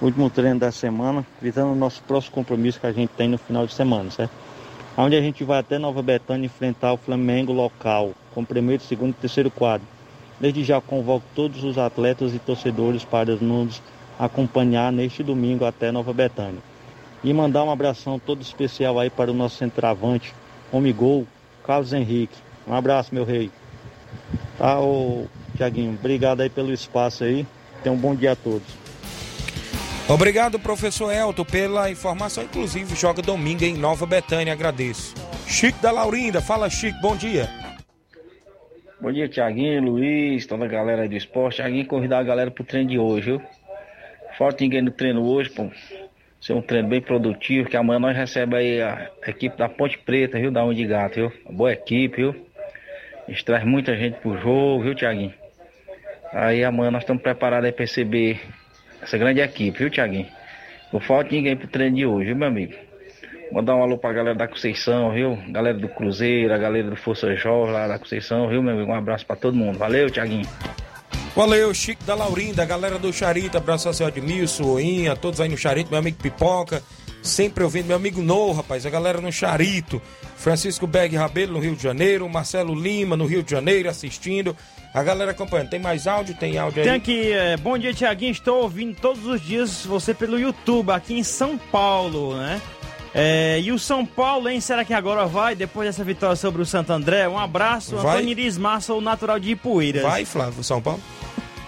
o último treino da semana, visando o nosso próximo compromisso que a gente tem no final de semana, certo? Onde a gente vai até Nova Betânia enfrentar o Flamengo local, com primeiro, segundo e terceiro quadro. Desde já convoco todos os atletas e torcedores para nos acompanhar neste domingo até Nova Betânia. E mandar um abração todo especial aí para o nosso centroavante, homem gol, Carlos Henrique. Um abraço, meu rei. Tá, ô Tiaguinho, obrigado aí pelo espaço aí. Tenha um bom dia a todos. Obrigado, professor Elton, pela informação. Inclusive, joga domingo em Nova Betânia. Agradeço. Chico da Laurinda, fala Chico, bom dia. Bom dia, Tiaguinho, Luiz, toda a galera aí do esporte. Tiaguinho, convidar a galera pro treino de hoje, viu? Falta ninguém no treino hoje, pô. Ser um treino bem produtivo, que amanhã nós recebemos aí a equipe da Ponte Preta, viu? Da Onde Gato, viu? Uma boa equipe, viu? Eles trazem muita gente pro jogo, viu, Tiaguinho? Aí amanhã nós estamos preparados aí pra receber essa grande equipe, viu, Tiaguinho? Não falta ninguém pro treino de hoje, viu, meu amigo? Mandar um alô pra galera da Conceição, viu? Galera do Cruzeiro, a galera do Força Jovem lá da Conceição, viu, meu amigo? Um abraço pra todo mundo. Valeu, Tiaguinho. Valeu, Chico da Laurinda, a galera do Charito, abraço ao seu Admilson, Oinha, todos aí no Charito, meu amigo Pipoca, sempre ouvindo, meu amigo No, rapaz, a galera no Charito, Francisco Beg Rabelo no Rio de Janeiro, Marcelo Lima no Rio de Janeiro assistindo, a galera acompanhando. Tem mais áudio? Tem áudio aí? Tem aqui, é, bom dia, Tiaguinho. Estou ouvindo todos os dias você pelo YouTube, aqui em São Paulo, né? É, e o São Paulo, hein? Será que agora vai, depois dessa vitória sobre o Santo André? Um abraço, Vai. Antônio Iris Massa, o natural de Ipueiras. Vai, Flávio, São Paulo?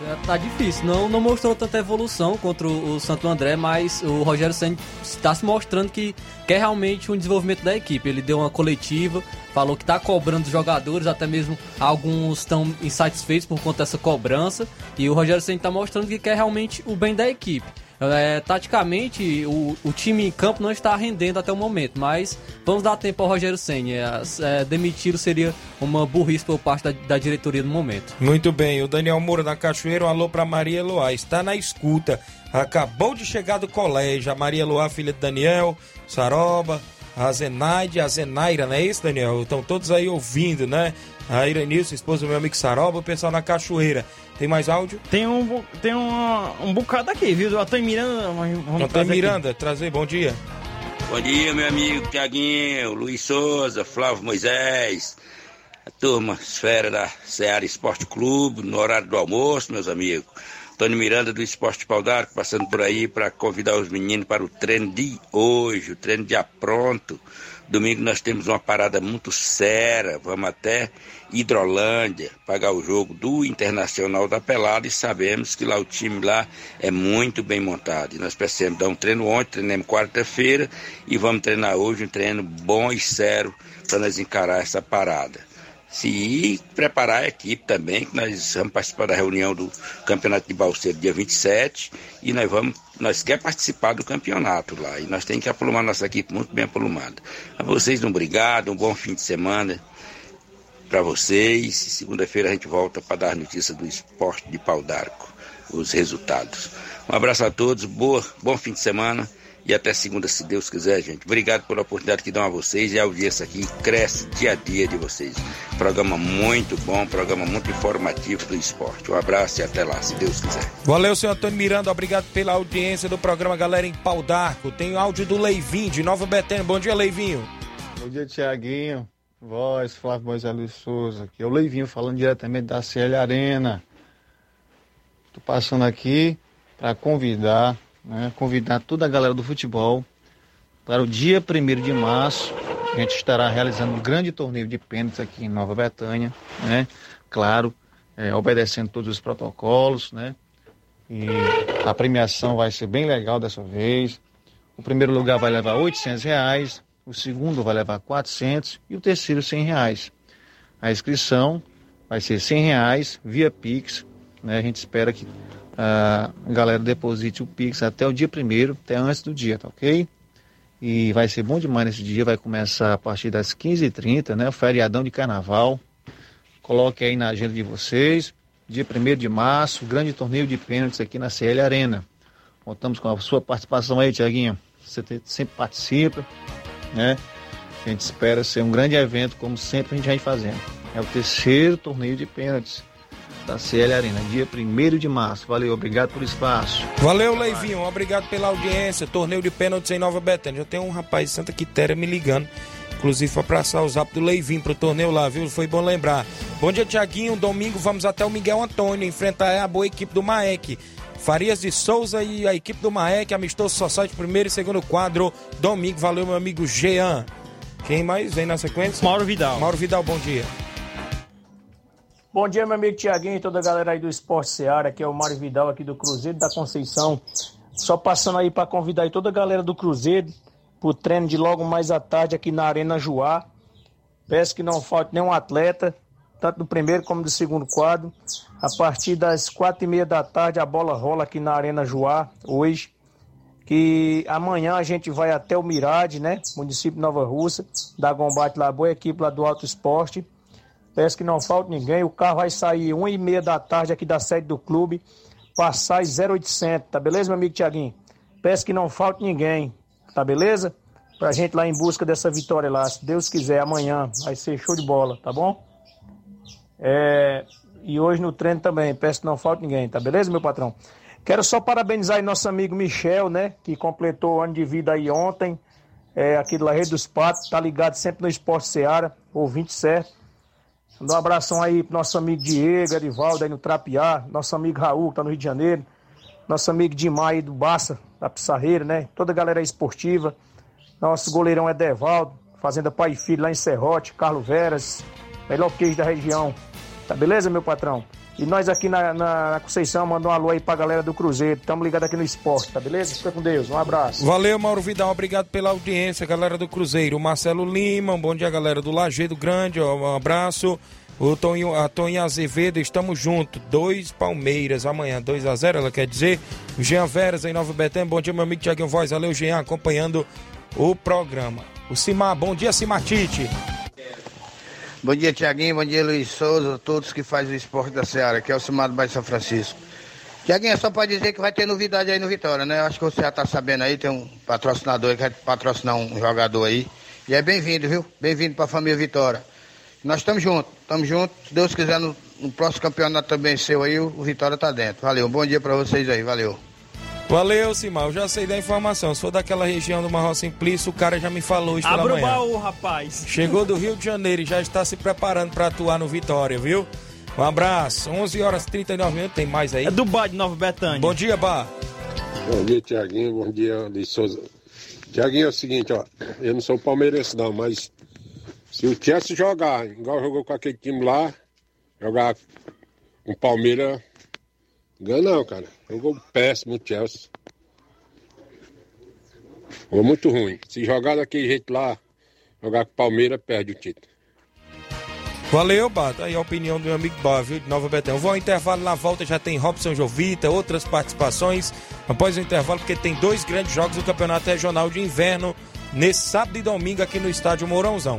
É, Tá difícil, não, não mostrou tanta evolução contra o, o Santo André, mas o Rogério Senna está se mostrando que quer realmente um desenvolvimento da equipe. Ele deu uma coletiva, falou que está cobrando os jogadores, até mesmo alguns estão insatisfeitos por conta dessa cobrança, e o Rogério Senna está mostrando que quer realmente o bem da equipe. É, taticamente, o, o time em campo não está rendendo até o momento, mas vamos dar tempo ao Rogério Senna. É, é, seria uma burrice por parte da, da diretoria no momento. Muito bem, o Daniel Moura da Cachoeira, um alô pra Maria Eloá, está na escuta, acabou de chegar do colégio, a Maria Eloá, filha de Daniel, Saroba, a Zenaide, a Zenaira, não é isso, Daniel? Estão todos aí ouvindo, né? A Iranilson, esposa do meu amigo Saroba, o pessoal na Cachoeira. Tem mais áudio? Tem um, tem um, um bocado aqui, viu? Do Antônio Miranda. Vamos Antônio trazer aqui. Miranda, trazer, bom dia. Bom dia, meu amigo Tiaguinho, Luiz Souza, Flávio Moisés, a turma esfera da Seara Esporte Clube, no horário do almoço, meus amigos. Antônio Miranda do Esporte Pau d'Arco, passando por aí para convidar os meninos para o treino de hoje, o treino de apronto. Domingo nós temos uma parada muito séria, vamos até Hidrolândia pagar o jogo do Internacional da Pelada e sabemos que lá o time lá é muito bem montado. E nós precisamos dar um treino ontem, treinamos quarta-feira e vamos treinar hoje um treino bom e sério para nós encarar essa parada. Se preparar a equipe também, que nós vamos participar da reunião do Campeonato de Balseiro dia 27 e nós vamos, nós quer participar do campeonato lá e nós temos que aprumar nossa equipe muito bem aprumada. A vocês um obrigado, um bom fim de semana para vocês. Segunda-feira a gente volta para dar notícia do esporte de pau d'arco, os resultados. Um abraço a todos, boa, bom fim de semana e até segunda, se Deus quiser, gente. Obrigado pela oportunidade que dão a vocês e a audiência aqui cresce dia a dia de vocês. Programa muito bom, programa muito informativo do esporte. Um abraço e até lá, se Deus quiser. Valeu, senhor Antônio Miranda, obrigado pela audiência do programa Galera em Pau d'Arco. Tem áudio do Leivinho, de Nova Betânia. Bom dia, Leivinho. Bom dia, Tiaguinho. Voz, Flávio Moisés Luiz Souza. Aqui é o Leivinho falando diretamente da CL Arena. Tô passando aqui para convidar, né, convidar toda a galera do futebol para o dia 1 de março. A gente estará realizando um grande torneio de pênaltis aqui em Nova Betânia, né? Claro, é, obedecendo todos os protocolos, né? E a premiação vai ser bem legal dessa vez. O primeiro lugar vai levar 800 reais, o segundo vai levar 400 e o terceiro 100 reais. A inscrição vai ser 100 reais via Pix. Né? A gente espera que ah, a galera deposite o Pix até o dia primeiro, até antes do dia, tá ok? E vai ser bom demais nesse dia, vai começar a partir das 15h30, né? O feriadão de carnaval. Coloque aí na agenda de vocês. Dia 1 de março, grande torneio de pênaltis aqui na CL Arena. Contamos com a sua participação aí, Tiaguinho. Você sempre participa, né? A gente espera ser um grande evento, como sempre a gente vem fazendo. É o terceiro torneio de pênaltis da CL Arena, dia 1 de março. Valeu, obrigado por espaço. Valeu, Leivinho. Obrigado pela audiência. Torneio de pênaltis em Nova Betânia. Já tem um rapaz de Santa Quitéria me ligando. Inclusive, foi pra passar o zap do Leivinho pro torneio lá, viu? Foi bom lembrar. Bom dia, Tiaguinho. Domingo vamos até o Miguel Antônio enfrentar a boa equipe do Maek. Farias de Souza e a equipe do Maek, amistoso Society, primeiro e segundo quadro. Domingo, valeu, meu amigo Jean. Quem mais vem na sequência? Mauro Vidal. Mauro Vidal, bom dia. Bom dia, meu amigo Tiaguinho e toda a galera aí do Esporte Seara. Aqui é o Mário Vidal, aqui do Cruzeiro da Conceição. Só passando aí para convidar aí toda a galera do Cruzeiro pro treino de logo mais à tarde aqui na Arena Joá. Peço que não falte nenhum atleta, tanto do primeiro como do segundo quadro. A partir das quatro e meia da tarde a bola rola aqui na Arena Joá, hoje. Que amanhã a gente vai até o Mirade, né? Município de Nova Russa, dar combate lá, boa equipe lá do Alto Esporte. Peço que não falte ninguém. O carro vai sair uma e meia da tarde aqui da sede do clube, passar 0800, tá beleza, meu amigo Tiaguinho? Peço que não falte ninguém, tá beleza? Pra gente lá em busca dessa vitória lá, se Deus quiser, amanhã vai ser show de bola, tá bom? É, e hoje no treino também, peço que não falte ninguém, tá beleza, meu patrão? Quero só parabenizar nosso amigo Michel, né, que completou o ano de vida aí ontem, é, aqui do Rede dos Patos, tá ligado sempre no Esporte Seara, ouvinte certo. Mandar um abração aí pro nosso amigo Diego, Arivaldo aí no Trapiá, nosso amigo Raul, que tá no Rio de Janeiro, nosso amigo Dimar aí do Baça, da Pissarreira, né, toda a galera esportiva, nosso goleirão Edevaldo, Fazenda Pai e Filho lá em Serrote, Carlos Veras, melhor queijo da região. Tá beleza, meu patrão? E nós aqui na, na, na Conceição mandamos um alô aí pra galera do Cruzeiro. Tamo ligado aqui no esporte, tá beleza? Fica com Deus. Um abraço. Valeu, Mauro Vidal. Obrigado pela audiência, galera do Cruzeiro. Marcelo Lima, um bom dia, galera do Lajeado Grande. Um abraço. O Toninho, a Toninha Azevedo, estamos juntos. Dois Palmeiras amanhã, 2 a 0 ela quer dizer. O Jean Veras em Nova Betânia. Bom dia, meu amigo Tiaguinho Voz. Valeu, Jean, acompanhando o programa. O Simar, bom dia, Simatite. Bom dia, Tiaguinho. Bom dia, Luiz Souza, todos que fazem o esporte da Seara, que é o Simar do Bairro São Francisco. Tiaguinho, é só para dizer que vai ter novidade aí no Vitória, né? Eu acho que você já tá sabendo aí, tem um patrocinador aí que vai patrocinar um jogador aí. E é bem-vindo, viu? Bem-vindo para a família Vitória. Nós estamos juntos, estamos juntos. Se Deus quiser, no, no próximo campeonato também seu aí, o, Vitória tá dentro. Valeu, bom dia para vocês aí, valeu. Valeu, Simar. Eu já sei da informação. Se for daquela região do Marrom Simplício, o cara já me falou hoje pela Abra o manhã. baú, rapaz. Chegou do Rio de Janeiro e já está se preparando para atuar no Vitória, viu? Um abraço. 11 horas e 39 minutos. Tem mais aí? É do Bar de Nova Betânia. Bom dia, Bar. Bom dia, Tiaguinho. Bom dia, Luiz Souza. Tiaguinho, é o seguinte, ó. Eu não sou palmeirense, não, mas se o Chelsea jogar, igual jogou com aquele time lá, jogar com o Palmeiras, ganha não, cara. Jogou péssimo o Chelsea. Jogou muito ruim. Se jogar daquele jeito lá, jogar com o Palmeiras, perde o título. Valeu, Bato. Aí a opinião do meu amigo Bar, viu? De Nova. Eu vou ao intervalo, na volta já tem Robson Jovita, outras participações. Após o intervalo, porque tem dois grandes jogos do Campeonato Regional de Inverno nesse sábado e domingo aqui no Estádio Mourãozão.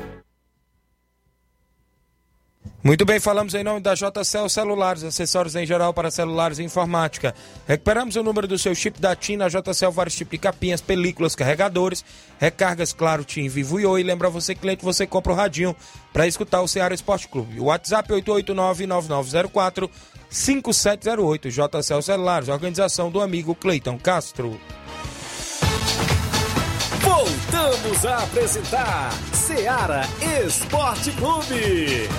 Muito bem, falamos em nome da JCL Celulares, acessórios em geral para celulares e informática. Recuperamos o número do seu chip da TIM na JCL, vários tipos de capinhas, películas, carregadores, recargas, claro, TIM, Vivo e Oi. Lembra você, cliente, você compra o radinho para escutar o Ceará Esporte Clube. O WhatsApp 889-9904-5708. JCL Celulares, organização do amigo Cleiton Castro. Voltamos a apresentar Seara Esporte Clube.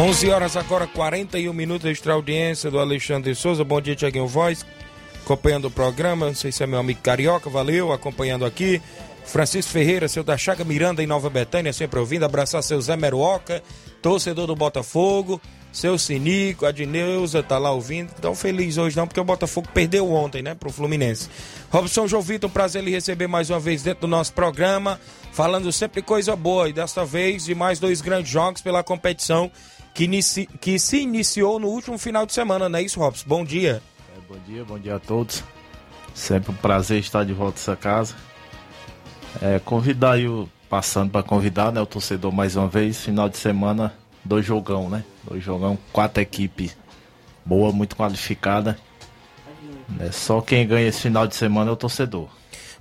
Onze horas agora, 41 minutos extra audiência do Alexandre Souza. Bom dia, Tiaguinho Voz. Acompanhando o programa, não sei se é meu amigo Carioca, valeu, acompanhando aqui. Francisco Ferreira, seu da Chaga Miranda em Nova Betânia, sempre ouvindo. Abraçar seu Zé Meruoca, torcedor do Botafogo. Seu Sinico, a tá lá ouvindo. Tão feliz hoje não, porque o Botafogo perdeu ontem, né, pro Fluminense. Robson João Vitor, um prazer lhe receber mais uma vez dentro do nosso programa. Falando sempre coisa boa. E desta vez de mais dois grandes jogos pela competição que, inici... que se iniciou no último final de semana, não é isso, Robson? Bom dia. É, bom dia, bom dia a todos. Sempre um prazer estar de volta nessa casa. É, convidar aí passando para convidar, né, o torcedor mais uma vez, final de semana, dois jogão, né? Dois jogão, quatro equipes boa, muito qualificada. É, só quem ganha esse final de semana é o torcedor.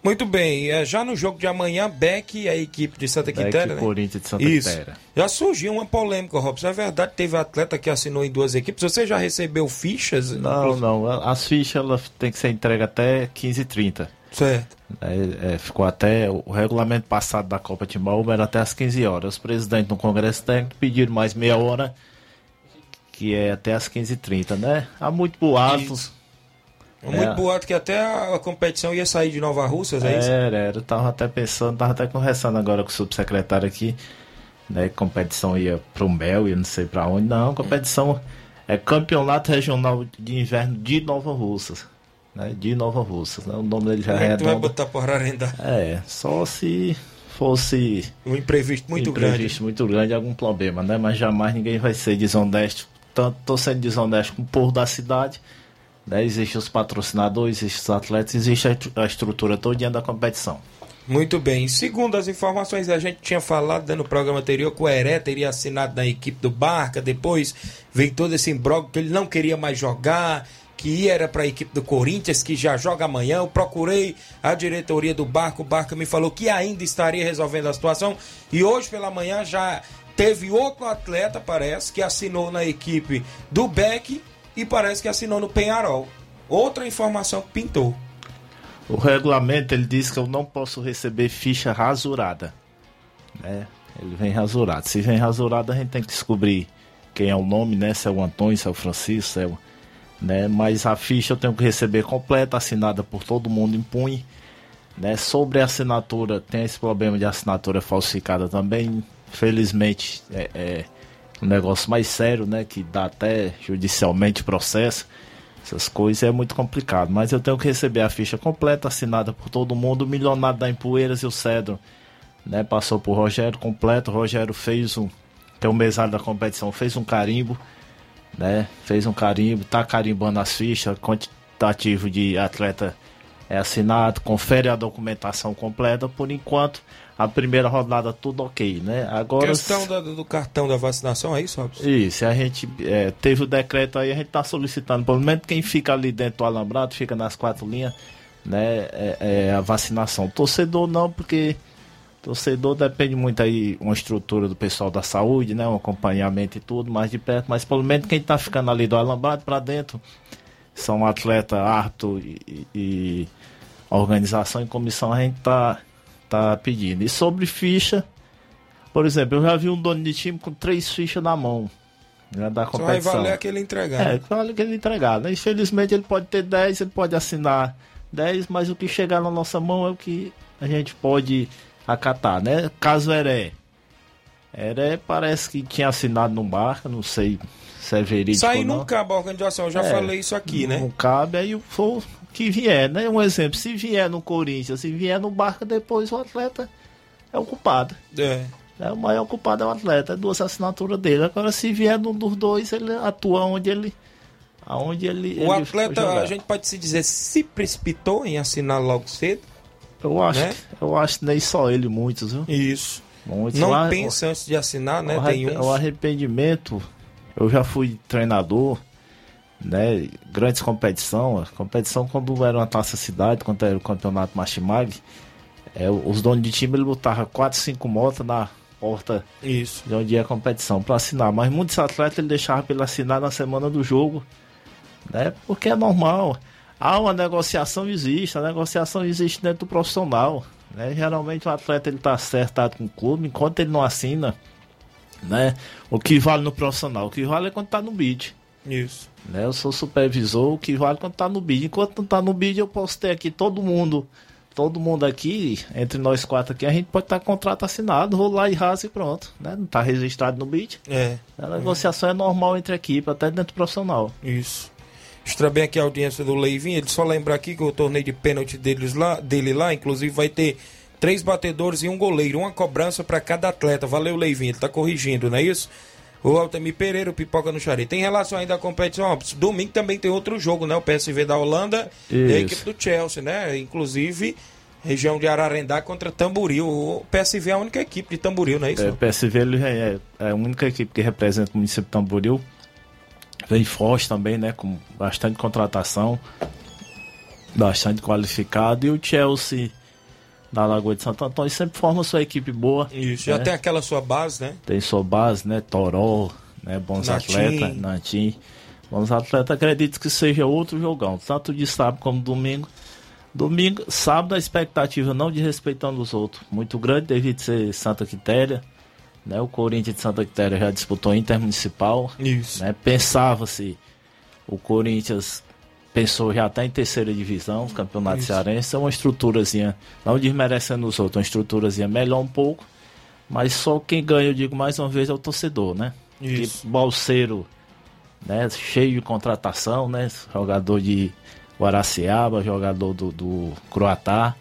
Muito bem, é, já no jogo de amanhã, Beck e a equipe de Santa Beck e né? Corinthians de Santa Isso. Já surgiu uma polêmica, Robson. É verdade, teve atleta que assinou em duas equipes. Você já recebeu fichas? Não, não. As fichas elas têm que ser entregues até 15h30. Certo. É, é, ficou até. O regulamento passado da Copa Timbaúba era até as 15 horas. Os presidentes do Congresso Técnico pediram mais meia hora, que é até as 15h30, né? Há muito boatos. É Muito boato que até a competição ia sair de Nova Russas, é isso? Era, era. Eu tava até pensando, tava até conversando agora com o subsecretário aqui, né? Competição ia pro Mel, ia não sei pra onde. Não, competição é Campeonato Regional de Inverno de Nova Russas. Né? De Nova Russas. Né? O nome dele já é é tu vai botar por arrendar? É, só se fosse Um imprevisto muito imprevisto muito grande, algum problema, né? Mas jamais ninguém vai ser desonesto. Tanto tô sendo desonesto com o povo da cidade, né? Existem os patrocinadores, existem os atletas, existe a estru- a estrutura toda da competição. Muito bem. Segundo as informações, a gente tinha falado né, no programa anterior que o Heré teria assinado na equipe do Barca, depois veio todo esse imbróglio que ele não queria mais jogar, que era para a equipe do Corinthians, que já joga amanhã. Eu procurei a diretoria do Barca, o Barca me falou que ainda estaria resolvendo a situação e hoje pela manhã já teve outro atleta, parece, que assinou na equipe do Beck e parece que assinou no Penharol. Outra informação que pintou. O regulamento ele diz que eu não posso receber ficha rasurada, né? Ele vem rasurado. Se vem rasurado, a gente tem que descobrir quem é o nome, né? Se é o Antônio, se é o Francisco, se é o, né? Mas a ficha eu tenho que receber completa, assinada por todo mundo em punho, né? Sobre a assinatura, tem esse problema de assinatura falsificada também. Felizmente é, é um negócio mais sério, né? Que dá até judicialmente processo. Essas coisas é muito complicado. Mas eu tenho que receber a ficha completa, assinada por todo mundo. O milionário da Empoeiras e o Cedro, né? Passou por Rogério completo. O Rogério fez um. É o mesário da competição, fez um carimbo, né? Fez um carimbo, tá carimbando as fichas, quantitativo de atleta é assinado, confere a documentação completa. Por enquanto, a primeira rodada tudo ok, né? Agora Questão da- do cartão da vacinação, é isso, Robson? isso, a gente é, teve o decreto aí, a gente tá solicitando, pelo menos quem fica ali dentro do alambrado, fica nas quatro linhas, né, é, é a vacinação. Torcedor não, porque torcedor depende muito aí uma estrutura do pessoal da saúde, né, um acompanhamento e tudo, mais de perto, mas pelo menos quem tá ficando ali do alambrado para dentro são atleta, árbitro e, e- e organização e comissão, a gente tá, tá pedindo. E sobre ficha, por exemplo, eu já vi um dono de time com três fichas na mão. Né, da Só vai competição. valer aquele entregar. É, vale aquele entregar. Né? Infelizmente ele pode ter 10, ele pode assinar 10, mas o que chegar na nossa mão é o que a gente pode acatar, né? Caso Heré. Heré parece que tinha assinado no barca, não sei se é verídico Isso aí não. não cabe a organização, eu já É, falei isso aqui, né? Não cabe, aí for o que vier, né? Um exemplo, se vier no Corinthians, se vier no Barca, depois o atleta é o culpado. É. Né? O maior culpado é o atleta, é duas assinaturas dele. Agora, se vier num dos dois, ele atua onde ele. Aonde ele. O ele atleta, a gente pode se dizer, se precipitou em assinar logo cedo. Eu acho, né? eu acho nem só ele, muitos, viu? Isso. Muitos. Não Lá- pensa antes de assinar, né? o, Tem uns. o arrependimento, eu já fui treinador, né? Grandes competição, competição quando era uma taça cidade, quando era o campeonato Machimag, é, os donos de time ele botava 4, 5 motos na porta Isso. de onde ia a competição para assinar. Mas muitos atletas ele deixava para ele assinar na semana do jogo, né? Porque é normal. Há uma negociação existe, a negociação existe dentro do profissional, né? Geralmente o atleta ele tá acertado com o clube, enquanto ele não assina, né? O que vale no profissional, o que vale é quando tá no bid. Isso. Né? Eu sou supervisor, o que vale é quando tá no bid. Enquanto não tá no bid, eu posso ter aqui todo mundo todo mundo aqui, entre nós quatro aqui, a gente pode estar com contrato assinado, vou lá e rasa e pronto, né? Não está registrado no BID. É. A negociação é normal entre equipe, até dentro do profissional. Isso. Extra bem aqui a audiência do Leivinho. Ele só lembrar aqui que o torneio de pênalti deles lá, dele lá, inclusive, vai ter três batedores e um goleiro, uma cobrança para cada atleta. Valeu, Leivinho. Ele tá corrigindo, não é isso? O Altemir Pereira, o Pipoca no Xari. Tem relação ainda à competição? Ó, domingo também tem outro jogo, né? O PSV da Holanda e a Isso. equipe do Chelsea, né? Inclusive, região de Ararendá contra Tamboril. O PSV é a única equipe de Tamboril, não é isso? É, o PSV ele é, é a única equipe que representa o município de Tamboril. Vem forte também, né? Com bastante contratação, bastante qualificado. E o Chelsea da Lagoa de Santo Antônio sempre forma sua equipe boa. Isso, já né? tem aquela sua base, né? Tem sua base, né? Toró, né? Bons Natim. atletas, Nantim. Bons atletas, acredito que seja outro jogão, tanto de sábado como domingo. Domingo, sábado, a expectativa não de respeitando os outros, muito grande, devido ser Santa Quitéria. Né? O Corinthians de Santa Quitéria já disputou intermunicipal. Isso. Né? Pensava-se, o Corinthians pensou já até em terceira divisão, campeonato Isso. cearense. É uma estruturazinha, não desmerecendo os outros, uma estruturazinha melhor um pouco. Mas só quem ganha, eu digo mais uma vez, é o torcedor, né? Isso. Que Balseiro, né? Cheio de contratação, né? Jogador de Guaraciaba, jogador do, do Croatá.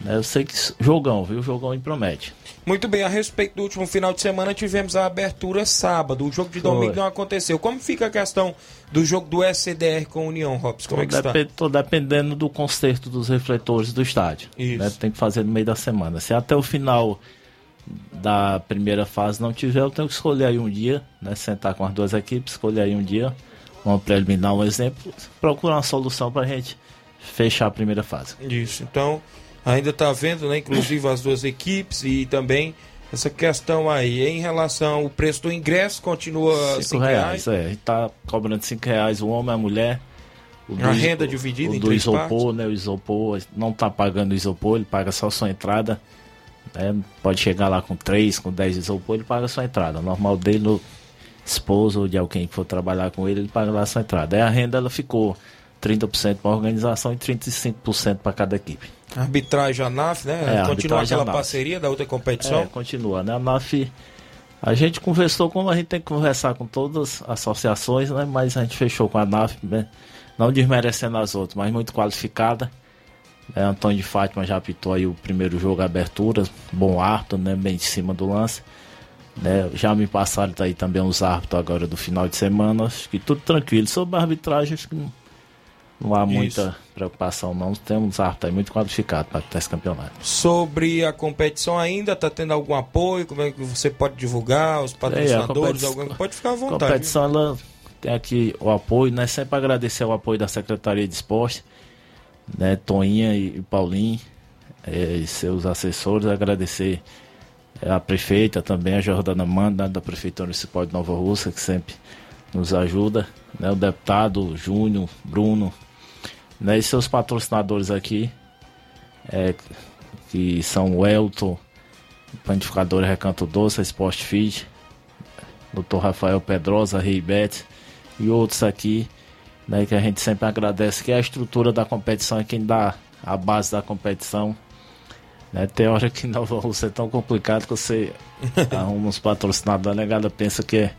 Né? Eu sei que jogão, viu? Jogão promete. Muito bem, a respeito do último final de semana, tivemos a abertura sábado. O jogo de Foi. domingo não aconteceu. Como fica a questão do jogo do SCDR com a União, Robson? Como é que Tô está? tô dependendo do conserto dos refletores do estádio. Isso. né? Tem que fazer no meio da semana. Se até o final da primeira fase não tiver, eu tenho que escolher aí um dia, né? Sentar com as duas equipes, escolher aí um dia, uma preliminar, um exemplo, procurar uma solução pra gente fechar a primeira fase. Isso, então ainda está vendo, né? Inclusive as duas equipes e também essa questão aí. Em relação ao preço do ingresso, continua 5 5 reais, reais. é. A gente tá cobrando 5 reais o homem, a mulher. O A renda dividida o em do três isopor, partes. né? O isopor não tá pagando o isopor, ele paga só sua entrada. né? Pode chegar lá com 3, com 10 isopor, ele paga sua entrada. O normal dele, o esposo ou de alguém que for trabalhar com ele, ele paga lá sua entrada. Aí a renda ela ficou 30% para a organização e 35% para cada equipe. Arbitragem ANAF, né? É, Continua aquela ANAF. parceria da outra competição. É, continua, né? A NAF, a gente conversou como a gente tem que conversar com todas as associações, né? Mas a gente fechou com a NAF, né? não desmerecendo as outras, mas muito qualificada. É, Antônio de Fátima já apitou aí o primeiro jogo, abertura, bom árbitro, né? Bem de cima do lance. Né? Já me passaram aí também os árbitros agora do final de semana, acho que tudo tranquilo. Sobre a arbitragem, acho que não, há muita preocupação não. Temos árbitros aí muito qualificados para esse campeonato. Sobre a competição ainda, tá tendo algum apoio? Como é que você pode divulgar? Os É, a patrocinadores? alguém? Pode ficar à A vontade. competição ela tem aqui o apoio, né? Sempre agradecer o apoio da Secretaria de Esporte, né? Toinha e, e Paulinho, eh, e seus assessores, agradecer eh, a prefeita também, a Jordana Manda, da Prefeitura Municipal de Nova Rússia, que sempre nos ajuda, né? O deputado Júnior, Bruno, né? E seus patrocinadores aqui, eh, que são o Elton, Panificadora Recanto Doce, Sport Feed, Dr. Rafael Pedrosa, Rei Bet e outros aqui, né, que a gente sempre agradece, que é a estrutura da competição, é quem dá a base da competição. Né, tem hora que Nova Rússia é tão complicado que você arruma uns patrocinadores, a negada pensa que é.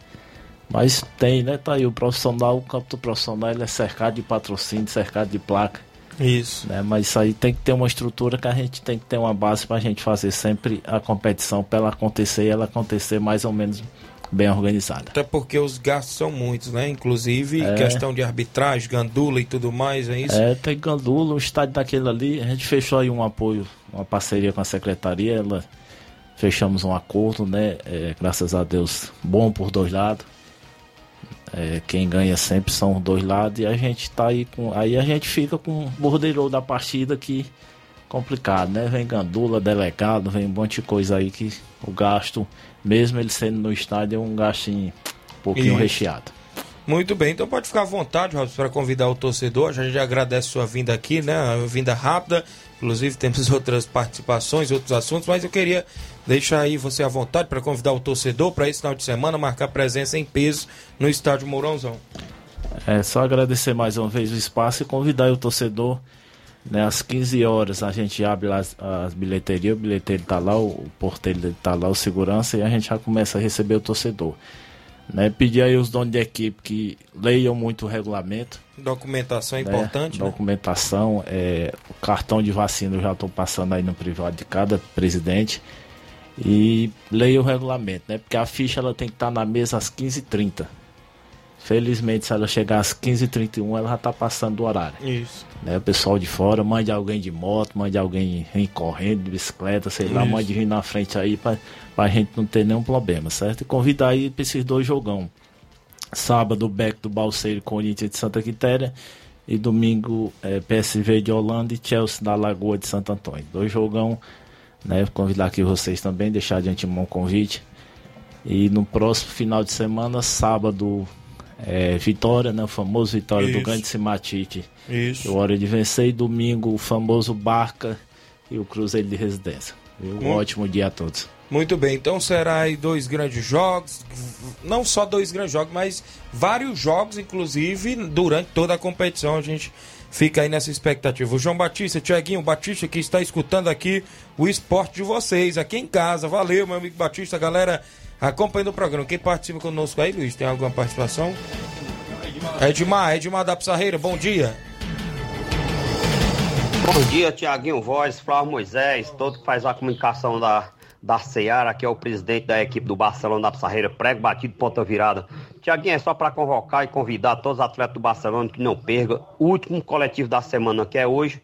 Mas tem, né? Tá aí o profissional, o campo do profissional ele é cercado de patrocínio, cercado de placa. Isso. Né? Mas isso aí tem que ter uma estrutura que a gente tem que ter uma base para a gente fazer sempre a competição para ela acontecer e ela acontecer mais ou menos bem organizada. Até porque os gastos são muitos, né? Inclusive É. questão de arbitragem, gandula e tudo mais, é isso? É, tem Gandula, o estádio daquele ali, a gente fechou aí um apoio, uma parceria com a secretaria, ela fechamos um acordo, né? É, graças a Deus, bom por dois lados. É, quem ganha sempre são os dois lados e a gente tá aí com. Aí a gente fica com o bordeiro da partida que complicado, né? Vem Gandula, delegado, vem um monte de coisa aí que o gasto, mesmo ele sendo no estádio, é um gastinho um pouquinho Isso. recheado. Muito bem, então pode ficar à vontade, Robson, para convidar o torcedor. A gente agradece sua vinda aqui, né? A vinda rápida. Inclusive temos outras participações, outros assuntos, mas eu queria deixar aí você à vontade para convidar o torcedor para esse final de semana marcar presença em peso no estádio Mourãozão. É só agradecer mais uma vez o espaço e convidar o torcedor Né, às 15 horas a gente abre as, as bilheterias, o bilheteiro está lá, o porteiro está lá, o segurança, e a gente já começa a receber o torcedor. Né, pedir aí os donos de equipe que leiam muito o regulamento. Documentação é né, importante, né? Documentação, é, o cartão de vacina eu já estou passando aí no privado de cada presidente. E leia o regulamento, né? Porque a ficha ela tem que estar na mesa às 15h30. Felizmente, se ela chegar às 15h31, ela já está passando do horário. Isso. Né? O pessoal de fora, mande alguém de moto, mande alguém em correndo, de bicicleta, sei lá, Isso. mande vir na frente aí para a gente não ter nenhum problema, certo? E convidar aí para esses dois jogão. Sábado, Beck do Balseiro, Corinthians de Santa Quitéria. E domingo, é, PSV de Holanda e Chelsea da Lagoa de Santo Antônio. Dois jogão, né? Convidar aqui vocês também, deixar de antemão o convite. E no próximo final de semana, sábado, é, Vitória, né? O famoso Vitória Isso. do Grande Cimatite. Isso. É hora de vencer. E domingo, o famoso Barca e o Cruzeiro de Residência. Um ótimo dia a todos. Muito bem, então será aí dois grandes jogos, não só dois grandes jogos, mas vários jogos, inclusive, durante toda a competição. A gente fica aí nessa expectativa. O João Batista, Tiaguinho Batista, que está escutando aqui o esporte de vocês, aqui em casa. Valeu, meu amigo Batista, galera, acompanhando o programa. Quem participa conosco aí, Luiz, tem alguma participação? Edmar, Edmar da Pissarreira, bom dia. Bom dia, Tiaguinho Voz, Flávio Moisés, todo que faz a comunicação da, da Seara, que é o presidente da equipe do Barcelona da Pissarreira, prego batido, ponta virada. Tiaguinho, é só para convocar e convidar todos os atletas do Barcelona que não percam último coletivo da semana, que é hoje,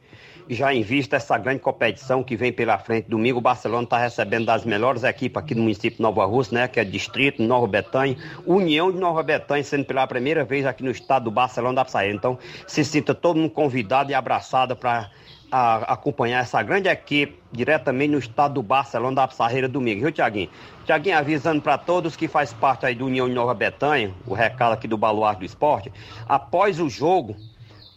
já em vista essa grande competição que vem pela frente. Domingo o Barcelona está recebendo das melhores equipes aqui do município de Nova Rússia, né? Que é Distrito, Nova Betânia, União de Nova Betânia, sendo pela primeira vez aqui no estado do Barcelona da Pissarreira. Então, se sinta todo mundo convidado e abraçado para acompanhar essa grande equipe diretamente no estado do Barcelona da Pissarreira domingo, viu, Tiaguinho? Tiaguinho, avisando para todos que faz parte aí do União de Nova Betânia, o recado aqui do Baluarte do Esporte, após o jogo,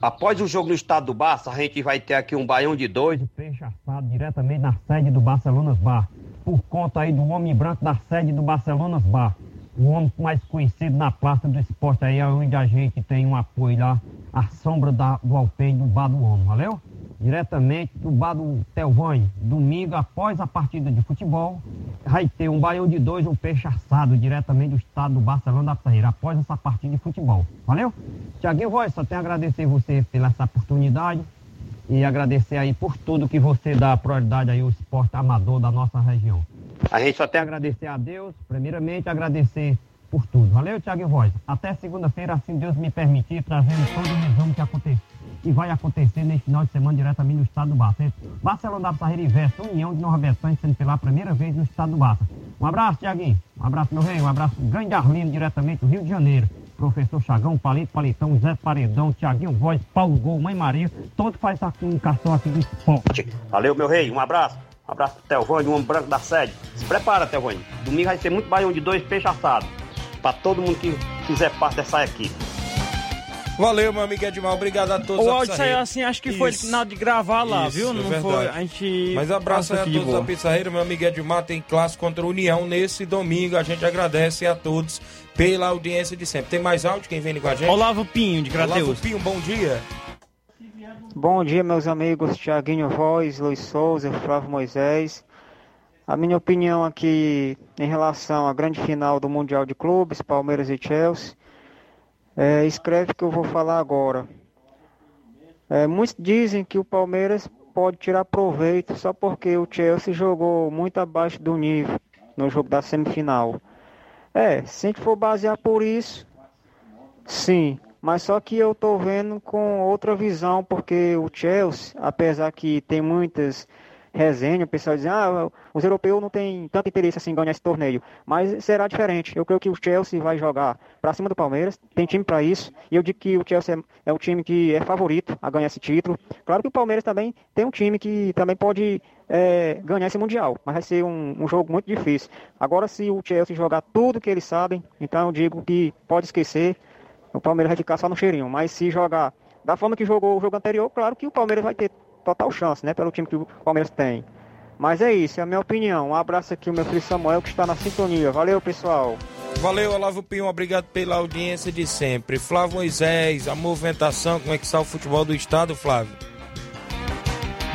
após o jogo no estado do Barça, a gente vai ter aqui um baião de dois, peixe assado diretamente na sede do Barcelona Bar, por conta aí do homem branco da sede do Barcelona Bar. O homem mais conhecido na Praça do Esporte aí, é onde a gente tem um apoio lá, a sombra da, do alpeio do Bar do Homem, valeu? Diretamente do Bar do Telvânio, domingo após a partida de futebol, vai ter um baião de dois, um peixe assado, diretamente do estado do Barcelona da Pissarreira, após essa partida de futebol, valeu? Tiaguinho Voz, só tenho a agradecer você pela essa oportunidade e agradecer aí por tudo que você dá prioridade aí ao esporte amador da nossa região. A gente só tem a agradecer a Deus, primeiramente agradecer por tudo. Valeu, Thiago Voz. Até segunda-feira, assim Deus me permitir, trazendo todo o resumo que aconteceu e vai acontecer nesse final de semana diretamente no estado do Barça. Barcelona da Pissarreira e Verso, União de Nova Betânia, sendo pela primeira vez no estado do Barça. Um abraço, Tiaguinho. Um abraço, meu rei. Um abraço grande Arlindo, diretamente do Rio de Janeiro. Professor Chagão, Palito, Palitão, Zé Paredão, Tiaguinho Voz, Paulo Gol, Mãe Maria, todo faz essa comunicação aqui do esporte. Valeu, meu rei. Um abraço. Um abraço pro Telvânio, um homem branco da sede. Se prepara, Telvânio. Domingo vai ser muito baião de dois, peixe assado. Pra todo mundo que fizer parte dessa equipe. Valeu, meu amigo Edmar, obrigado a todos. O da áudio saiu assim, acho que foi Isso. no final de gravar lá, Isso, viu? é Não verdade. foi. A gente. Mas abraço aí a todos da boa. Pissarreira, meu amigo Edmar tem clássico contra a União nesse domingo. A gente agradece a todos pela audiência de sempre. Tem mais áudio? Quem vem com a gente? Olavo Pinho, de Olavo Crateus. Pinho, bom dia. Bom dia, meus amigos Tiaguinho Voz, Luiz Souza, Flávio Moisés. A minha opinião aqui em relação à grande final do Mundial de Clubes, Palmeiras e Chelsea, é, escreve que eu vou falar agora. É, muitos dizem que o Palmeiras pode tirar proveito só porque o Chelsea jogou muito abaixo do nível no jogo da semifinal. É, se a gente for basear por isso, sim. Mas só que eu tô vendo com outra visão, porque o Chelsea, apesar que tem muitas resenhas, o pessoal diz, ah, os europeus não têm tanto interesse assim em ganhar esse torneio. Mas será diferente. Eu creio que o Chelsea vai jogar para cima do Palmeiras, tem time para isso. E eu digo que o Chelsea é, é o time que é favorito a ganhar esse título. Claro que o Palmeiras também tem um time que também pode é, ganhar esse Mundial, mas vai ser um, um jogo muito difícil. Agora, se o Chelsea jogar tudo que eles sabem, então eu digo que pode esquecer, o Palmeiras vai ficar só no cheirinho. Mas se jogar da forma que jogou o jogo anterior, claro que o Palmeiras vai ter total chance, né? Pelo time que o Palmeiras tem. Mas é isso, é a minha opinião. Um abraço aqui, o meu filho Samuel, que está na sintonia. Valeu, pessoal. Valeu, Olavo Pinho, obrigado pela audiência de sempre. Flávio Moisés, a movimentação, como é que está o futebol do estado, Flávio?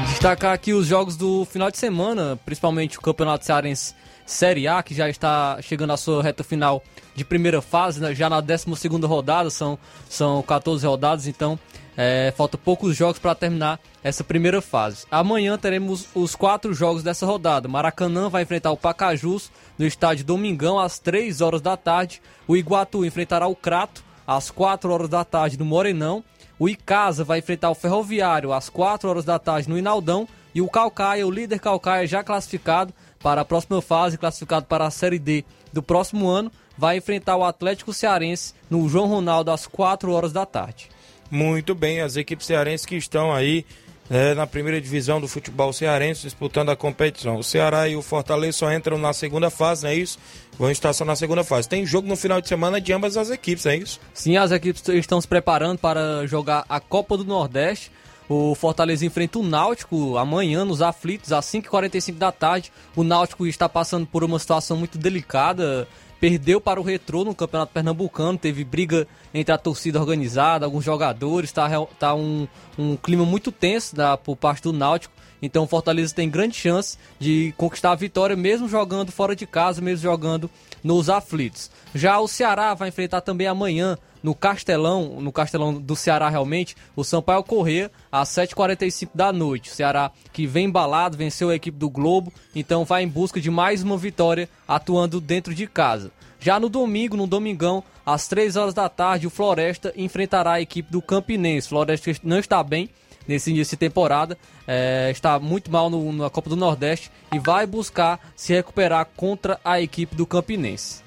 Destacar aqui os jogos do final de semana, principalmente o Campeonato Cearense Série A, que já está chegando à sua reta final de primeira fase, né? já na 12 rodada, são, são 14 rodadas, então é, falta poucos jogos para terminar essa primeira fase. Amanhã teremos os quatro jogos dessa rodada. Maracanã vai enfrentar o Pacajus no estádio Domingão às 3 horas da tarde. O Iguatu enfrentará o Crato às 4 horas da tarde no Morenão. O Icasa vai enfrentar o Ferroviário às 4 horas da tarde no Inaldão. E o Calcaia, o líder Calcaia já classificado para a próxima fase, classificado para a Série D do próximo ano, vai enfrentar o Atlético Cearense no João Ronaldo às 4 horas da tarde. Muito bem, as equipes cearenses que estão aí é, na primeira divisão do futebol cearense disputando a competição. O Ceará e o Fortaleza só entram na segunda fase, não é isso? Vão estar só na segunda fase. Tem jogo no final de semana de ambas as equipes, é isso? Sim, as equipes estão se preparando para jogar a Copa do Nordeste. O Fortaleza enfrenta o Náutico amanhã nos aflitos, às 5h45 da tarde. O Náutico está passando por uma situação muito delicada perdeu para o Retrô no Campeonato Pernambucano, teve briga entre a torcida organizada, alguns jogadores, tá, tá um, um clima muito tenso da, por parte do Náutico. Então o Fortaleza tem grande chance de conquistar a vitória, mesmo jogando fora de casa, mesmo jogando nos aflitos. Já o Ceará vai enfrentar também amanhã no Castelão, no Castelão do Ceará realmente, o Sampaio Corrêa às 7h45 da noite. O Ceará que vem embalado, venceu a equipe do Globo, então vai em busca de mais uma vitória atuando dentro de casa. Já no domingo, no domingão, às 3 horas da tarde, o Floresta enfrentará a equipe do Campinense. Floresta não está bem nesse início de temporada, é, está muito mal no, na Copa do Nordeste e vai buscar se recuperar contra a equipe do Campinense.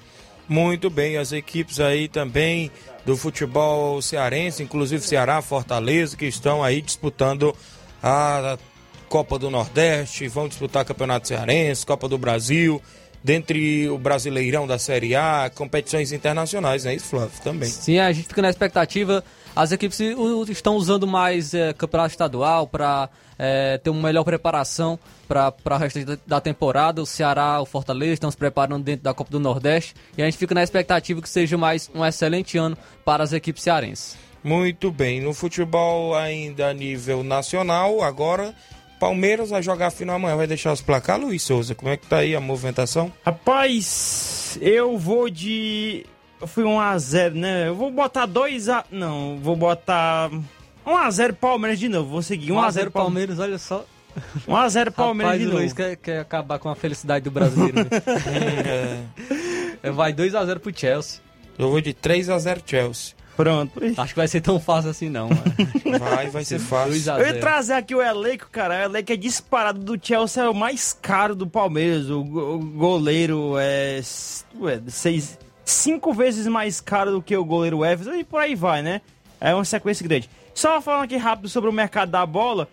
Muito bem, as equipes aí também do futebol cearense, inclusive Ceará, Fortaleza, que estão aí disputando a Copa do Nordeste, vão disputar Campeonato Cearense, Copa do Brasil, dentre o Brasileirão da Série A, competições internacionais, não é isso, Flávio? Também. Sim, a gente fica na expectativa. As equipes estão usando mais é, campeonato estadual para é, ter uma melhor preparação para o resto da temporada. O Ceará, o Fortaleza estão se preparando dentro da Copa do Nordeste e a gente fica na expectativa que seja mais um excelente ano para as equipes cearenses. Muito bem. No futebol ainda a nível nacional, agora Palmeiras vai jogar a final amanhã. Vai deixar os placar, Luiz Souza? Como é que tá aí a movimentação? Rapaz, eu vou de. Eu fui 1x0, né? Eu vou botar 2x. Não, vou botar 1x0 Palmeiras de novo, vou seguir. 1x0 Palmeiras, olha só. 1x0 Palmeiras Rapaz, de novo. Luiz quer, quer acabar com a felicidade do brasileiro. Né? é. Vai 2x0 pro Chelsea. Eu vou de 3x0 Chelsea. Pronto. Acho que vai ser tão fácil assim, não. Mano. Vai, vai ser fácil. Eu ia trazer aqui o elenco, cara. O elenco é disparado do Chelsea, é o mais caro do Palmeiras. O, o goleiro é, ué, seis, cinco vezes mais caro do que o goleiro Everton e por aí vai, né? É uma sequência grande. Só falando aqui rápido sobre o mercado da bola.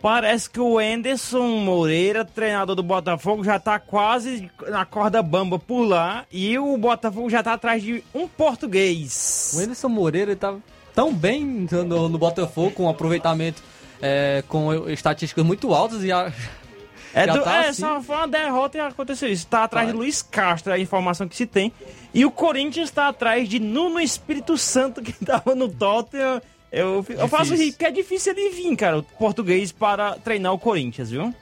Parece que o Enderson Moreira, treinador do Botafogo, já tá quase na corda bamba por lá. E o Botafogo já tá atrás de um português. O Enderson Moreira tá tão bem no, no Botafogo, com aproveitamento, é, com estatísticas muito altas e a, é, do, tá é assim. só foi uma derrota e aconteceu isso. Tá atrás claro. de Luiz Castro, é a informação que se tem. E o Corinthians está atrás de Nuno Espírito Santo, que tava no Tottenham eu, eu faço rir, porque é difícil ele vir, cara, o português para treinar o Corinthians, viu?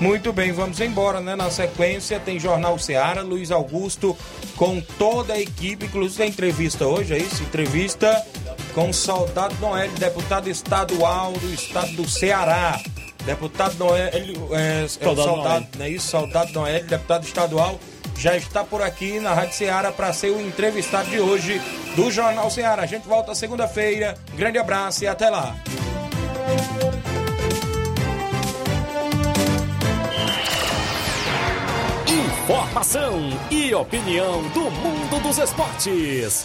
Muito bem, vamos embora, né? Na sequência tem Jornal Seara, Luiz Augusto com toda a equipe, inclusive tem entrevista hoje, é isso? Entrevista com o Soldado Noel, deputado estadual do estado do Ceará. Deputado Noel, é, é, soldado, soldado não é isso? Soldado Noel, deputado estadual já está por aqui na Rádio Ceará para ser o entrevistado de hoje do Jornal Ceará. A gente volta segunda-feira. Grande abraço e até lá. Informação e opinião do mundo dos esportes.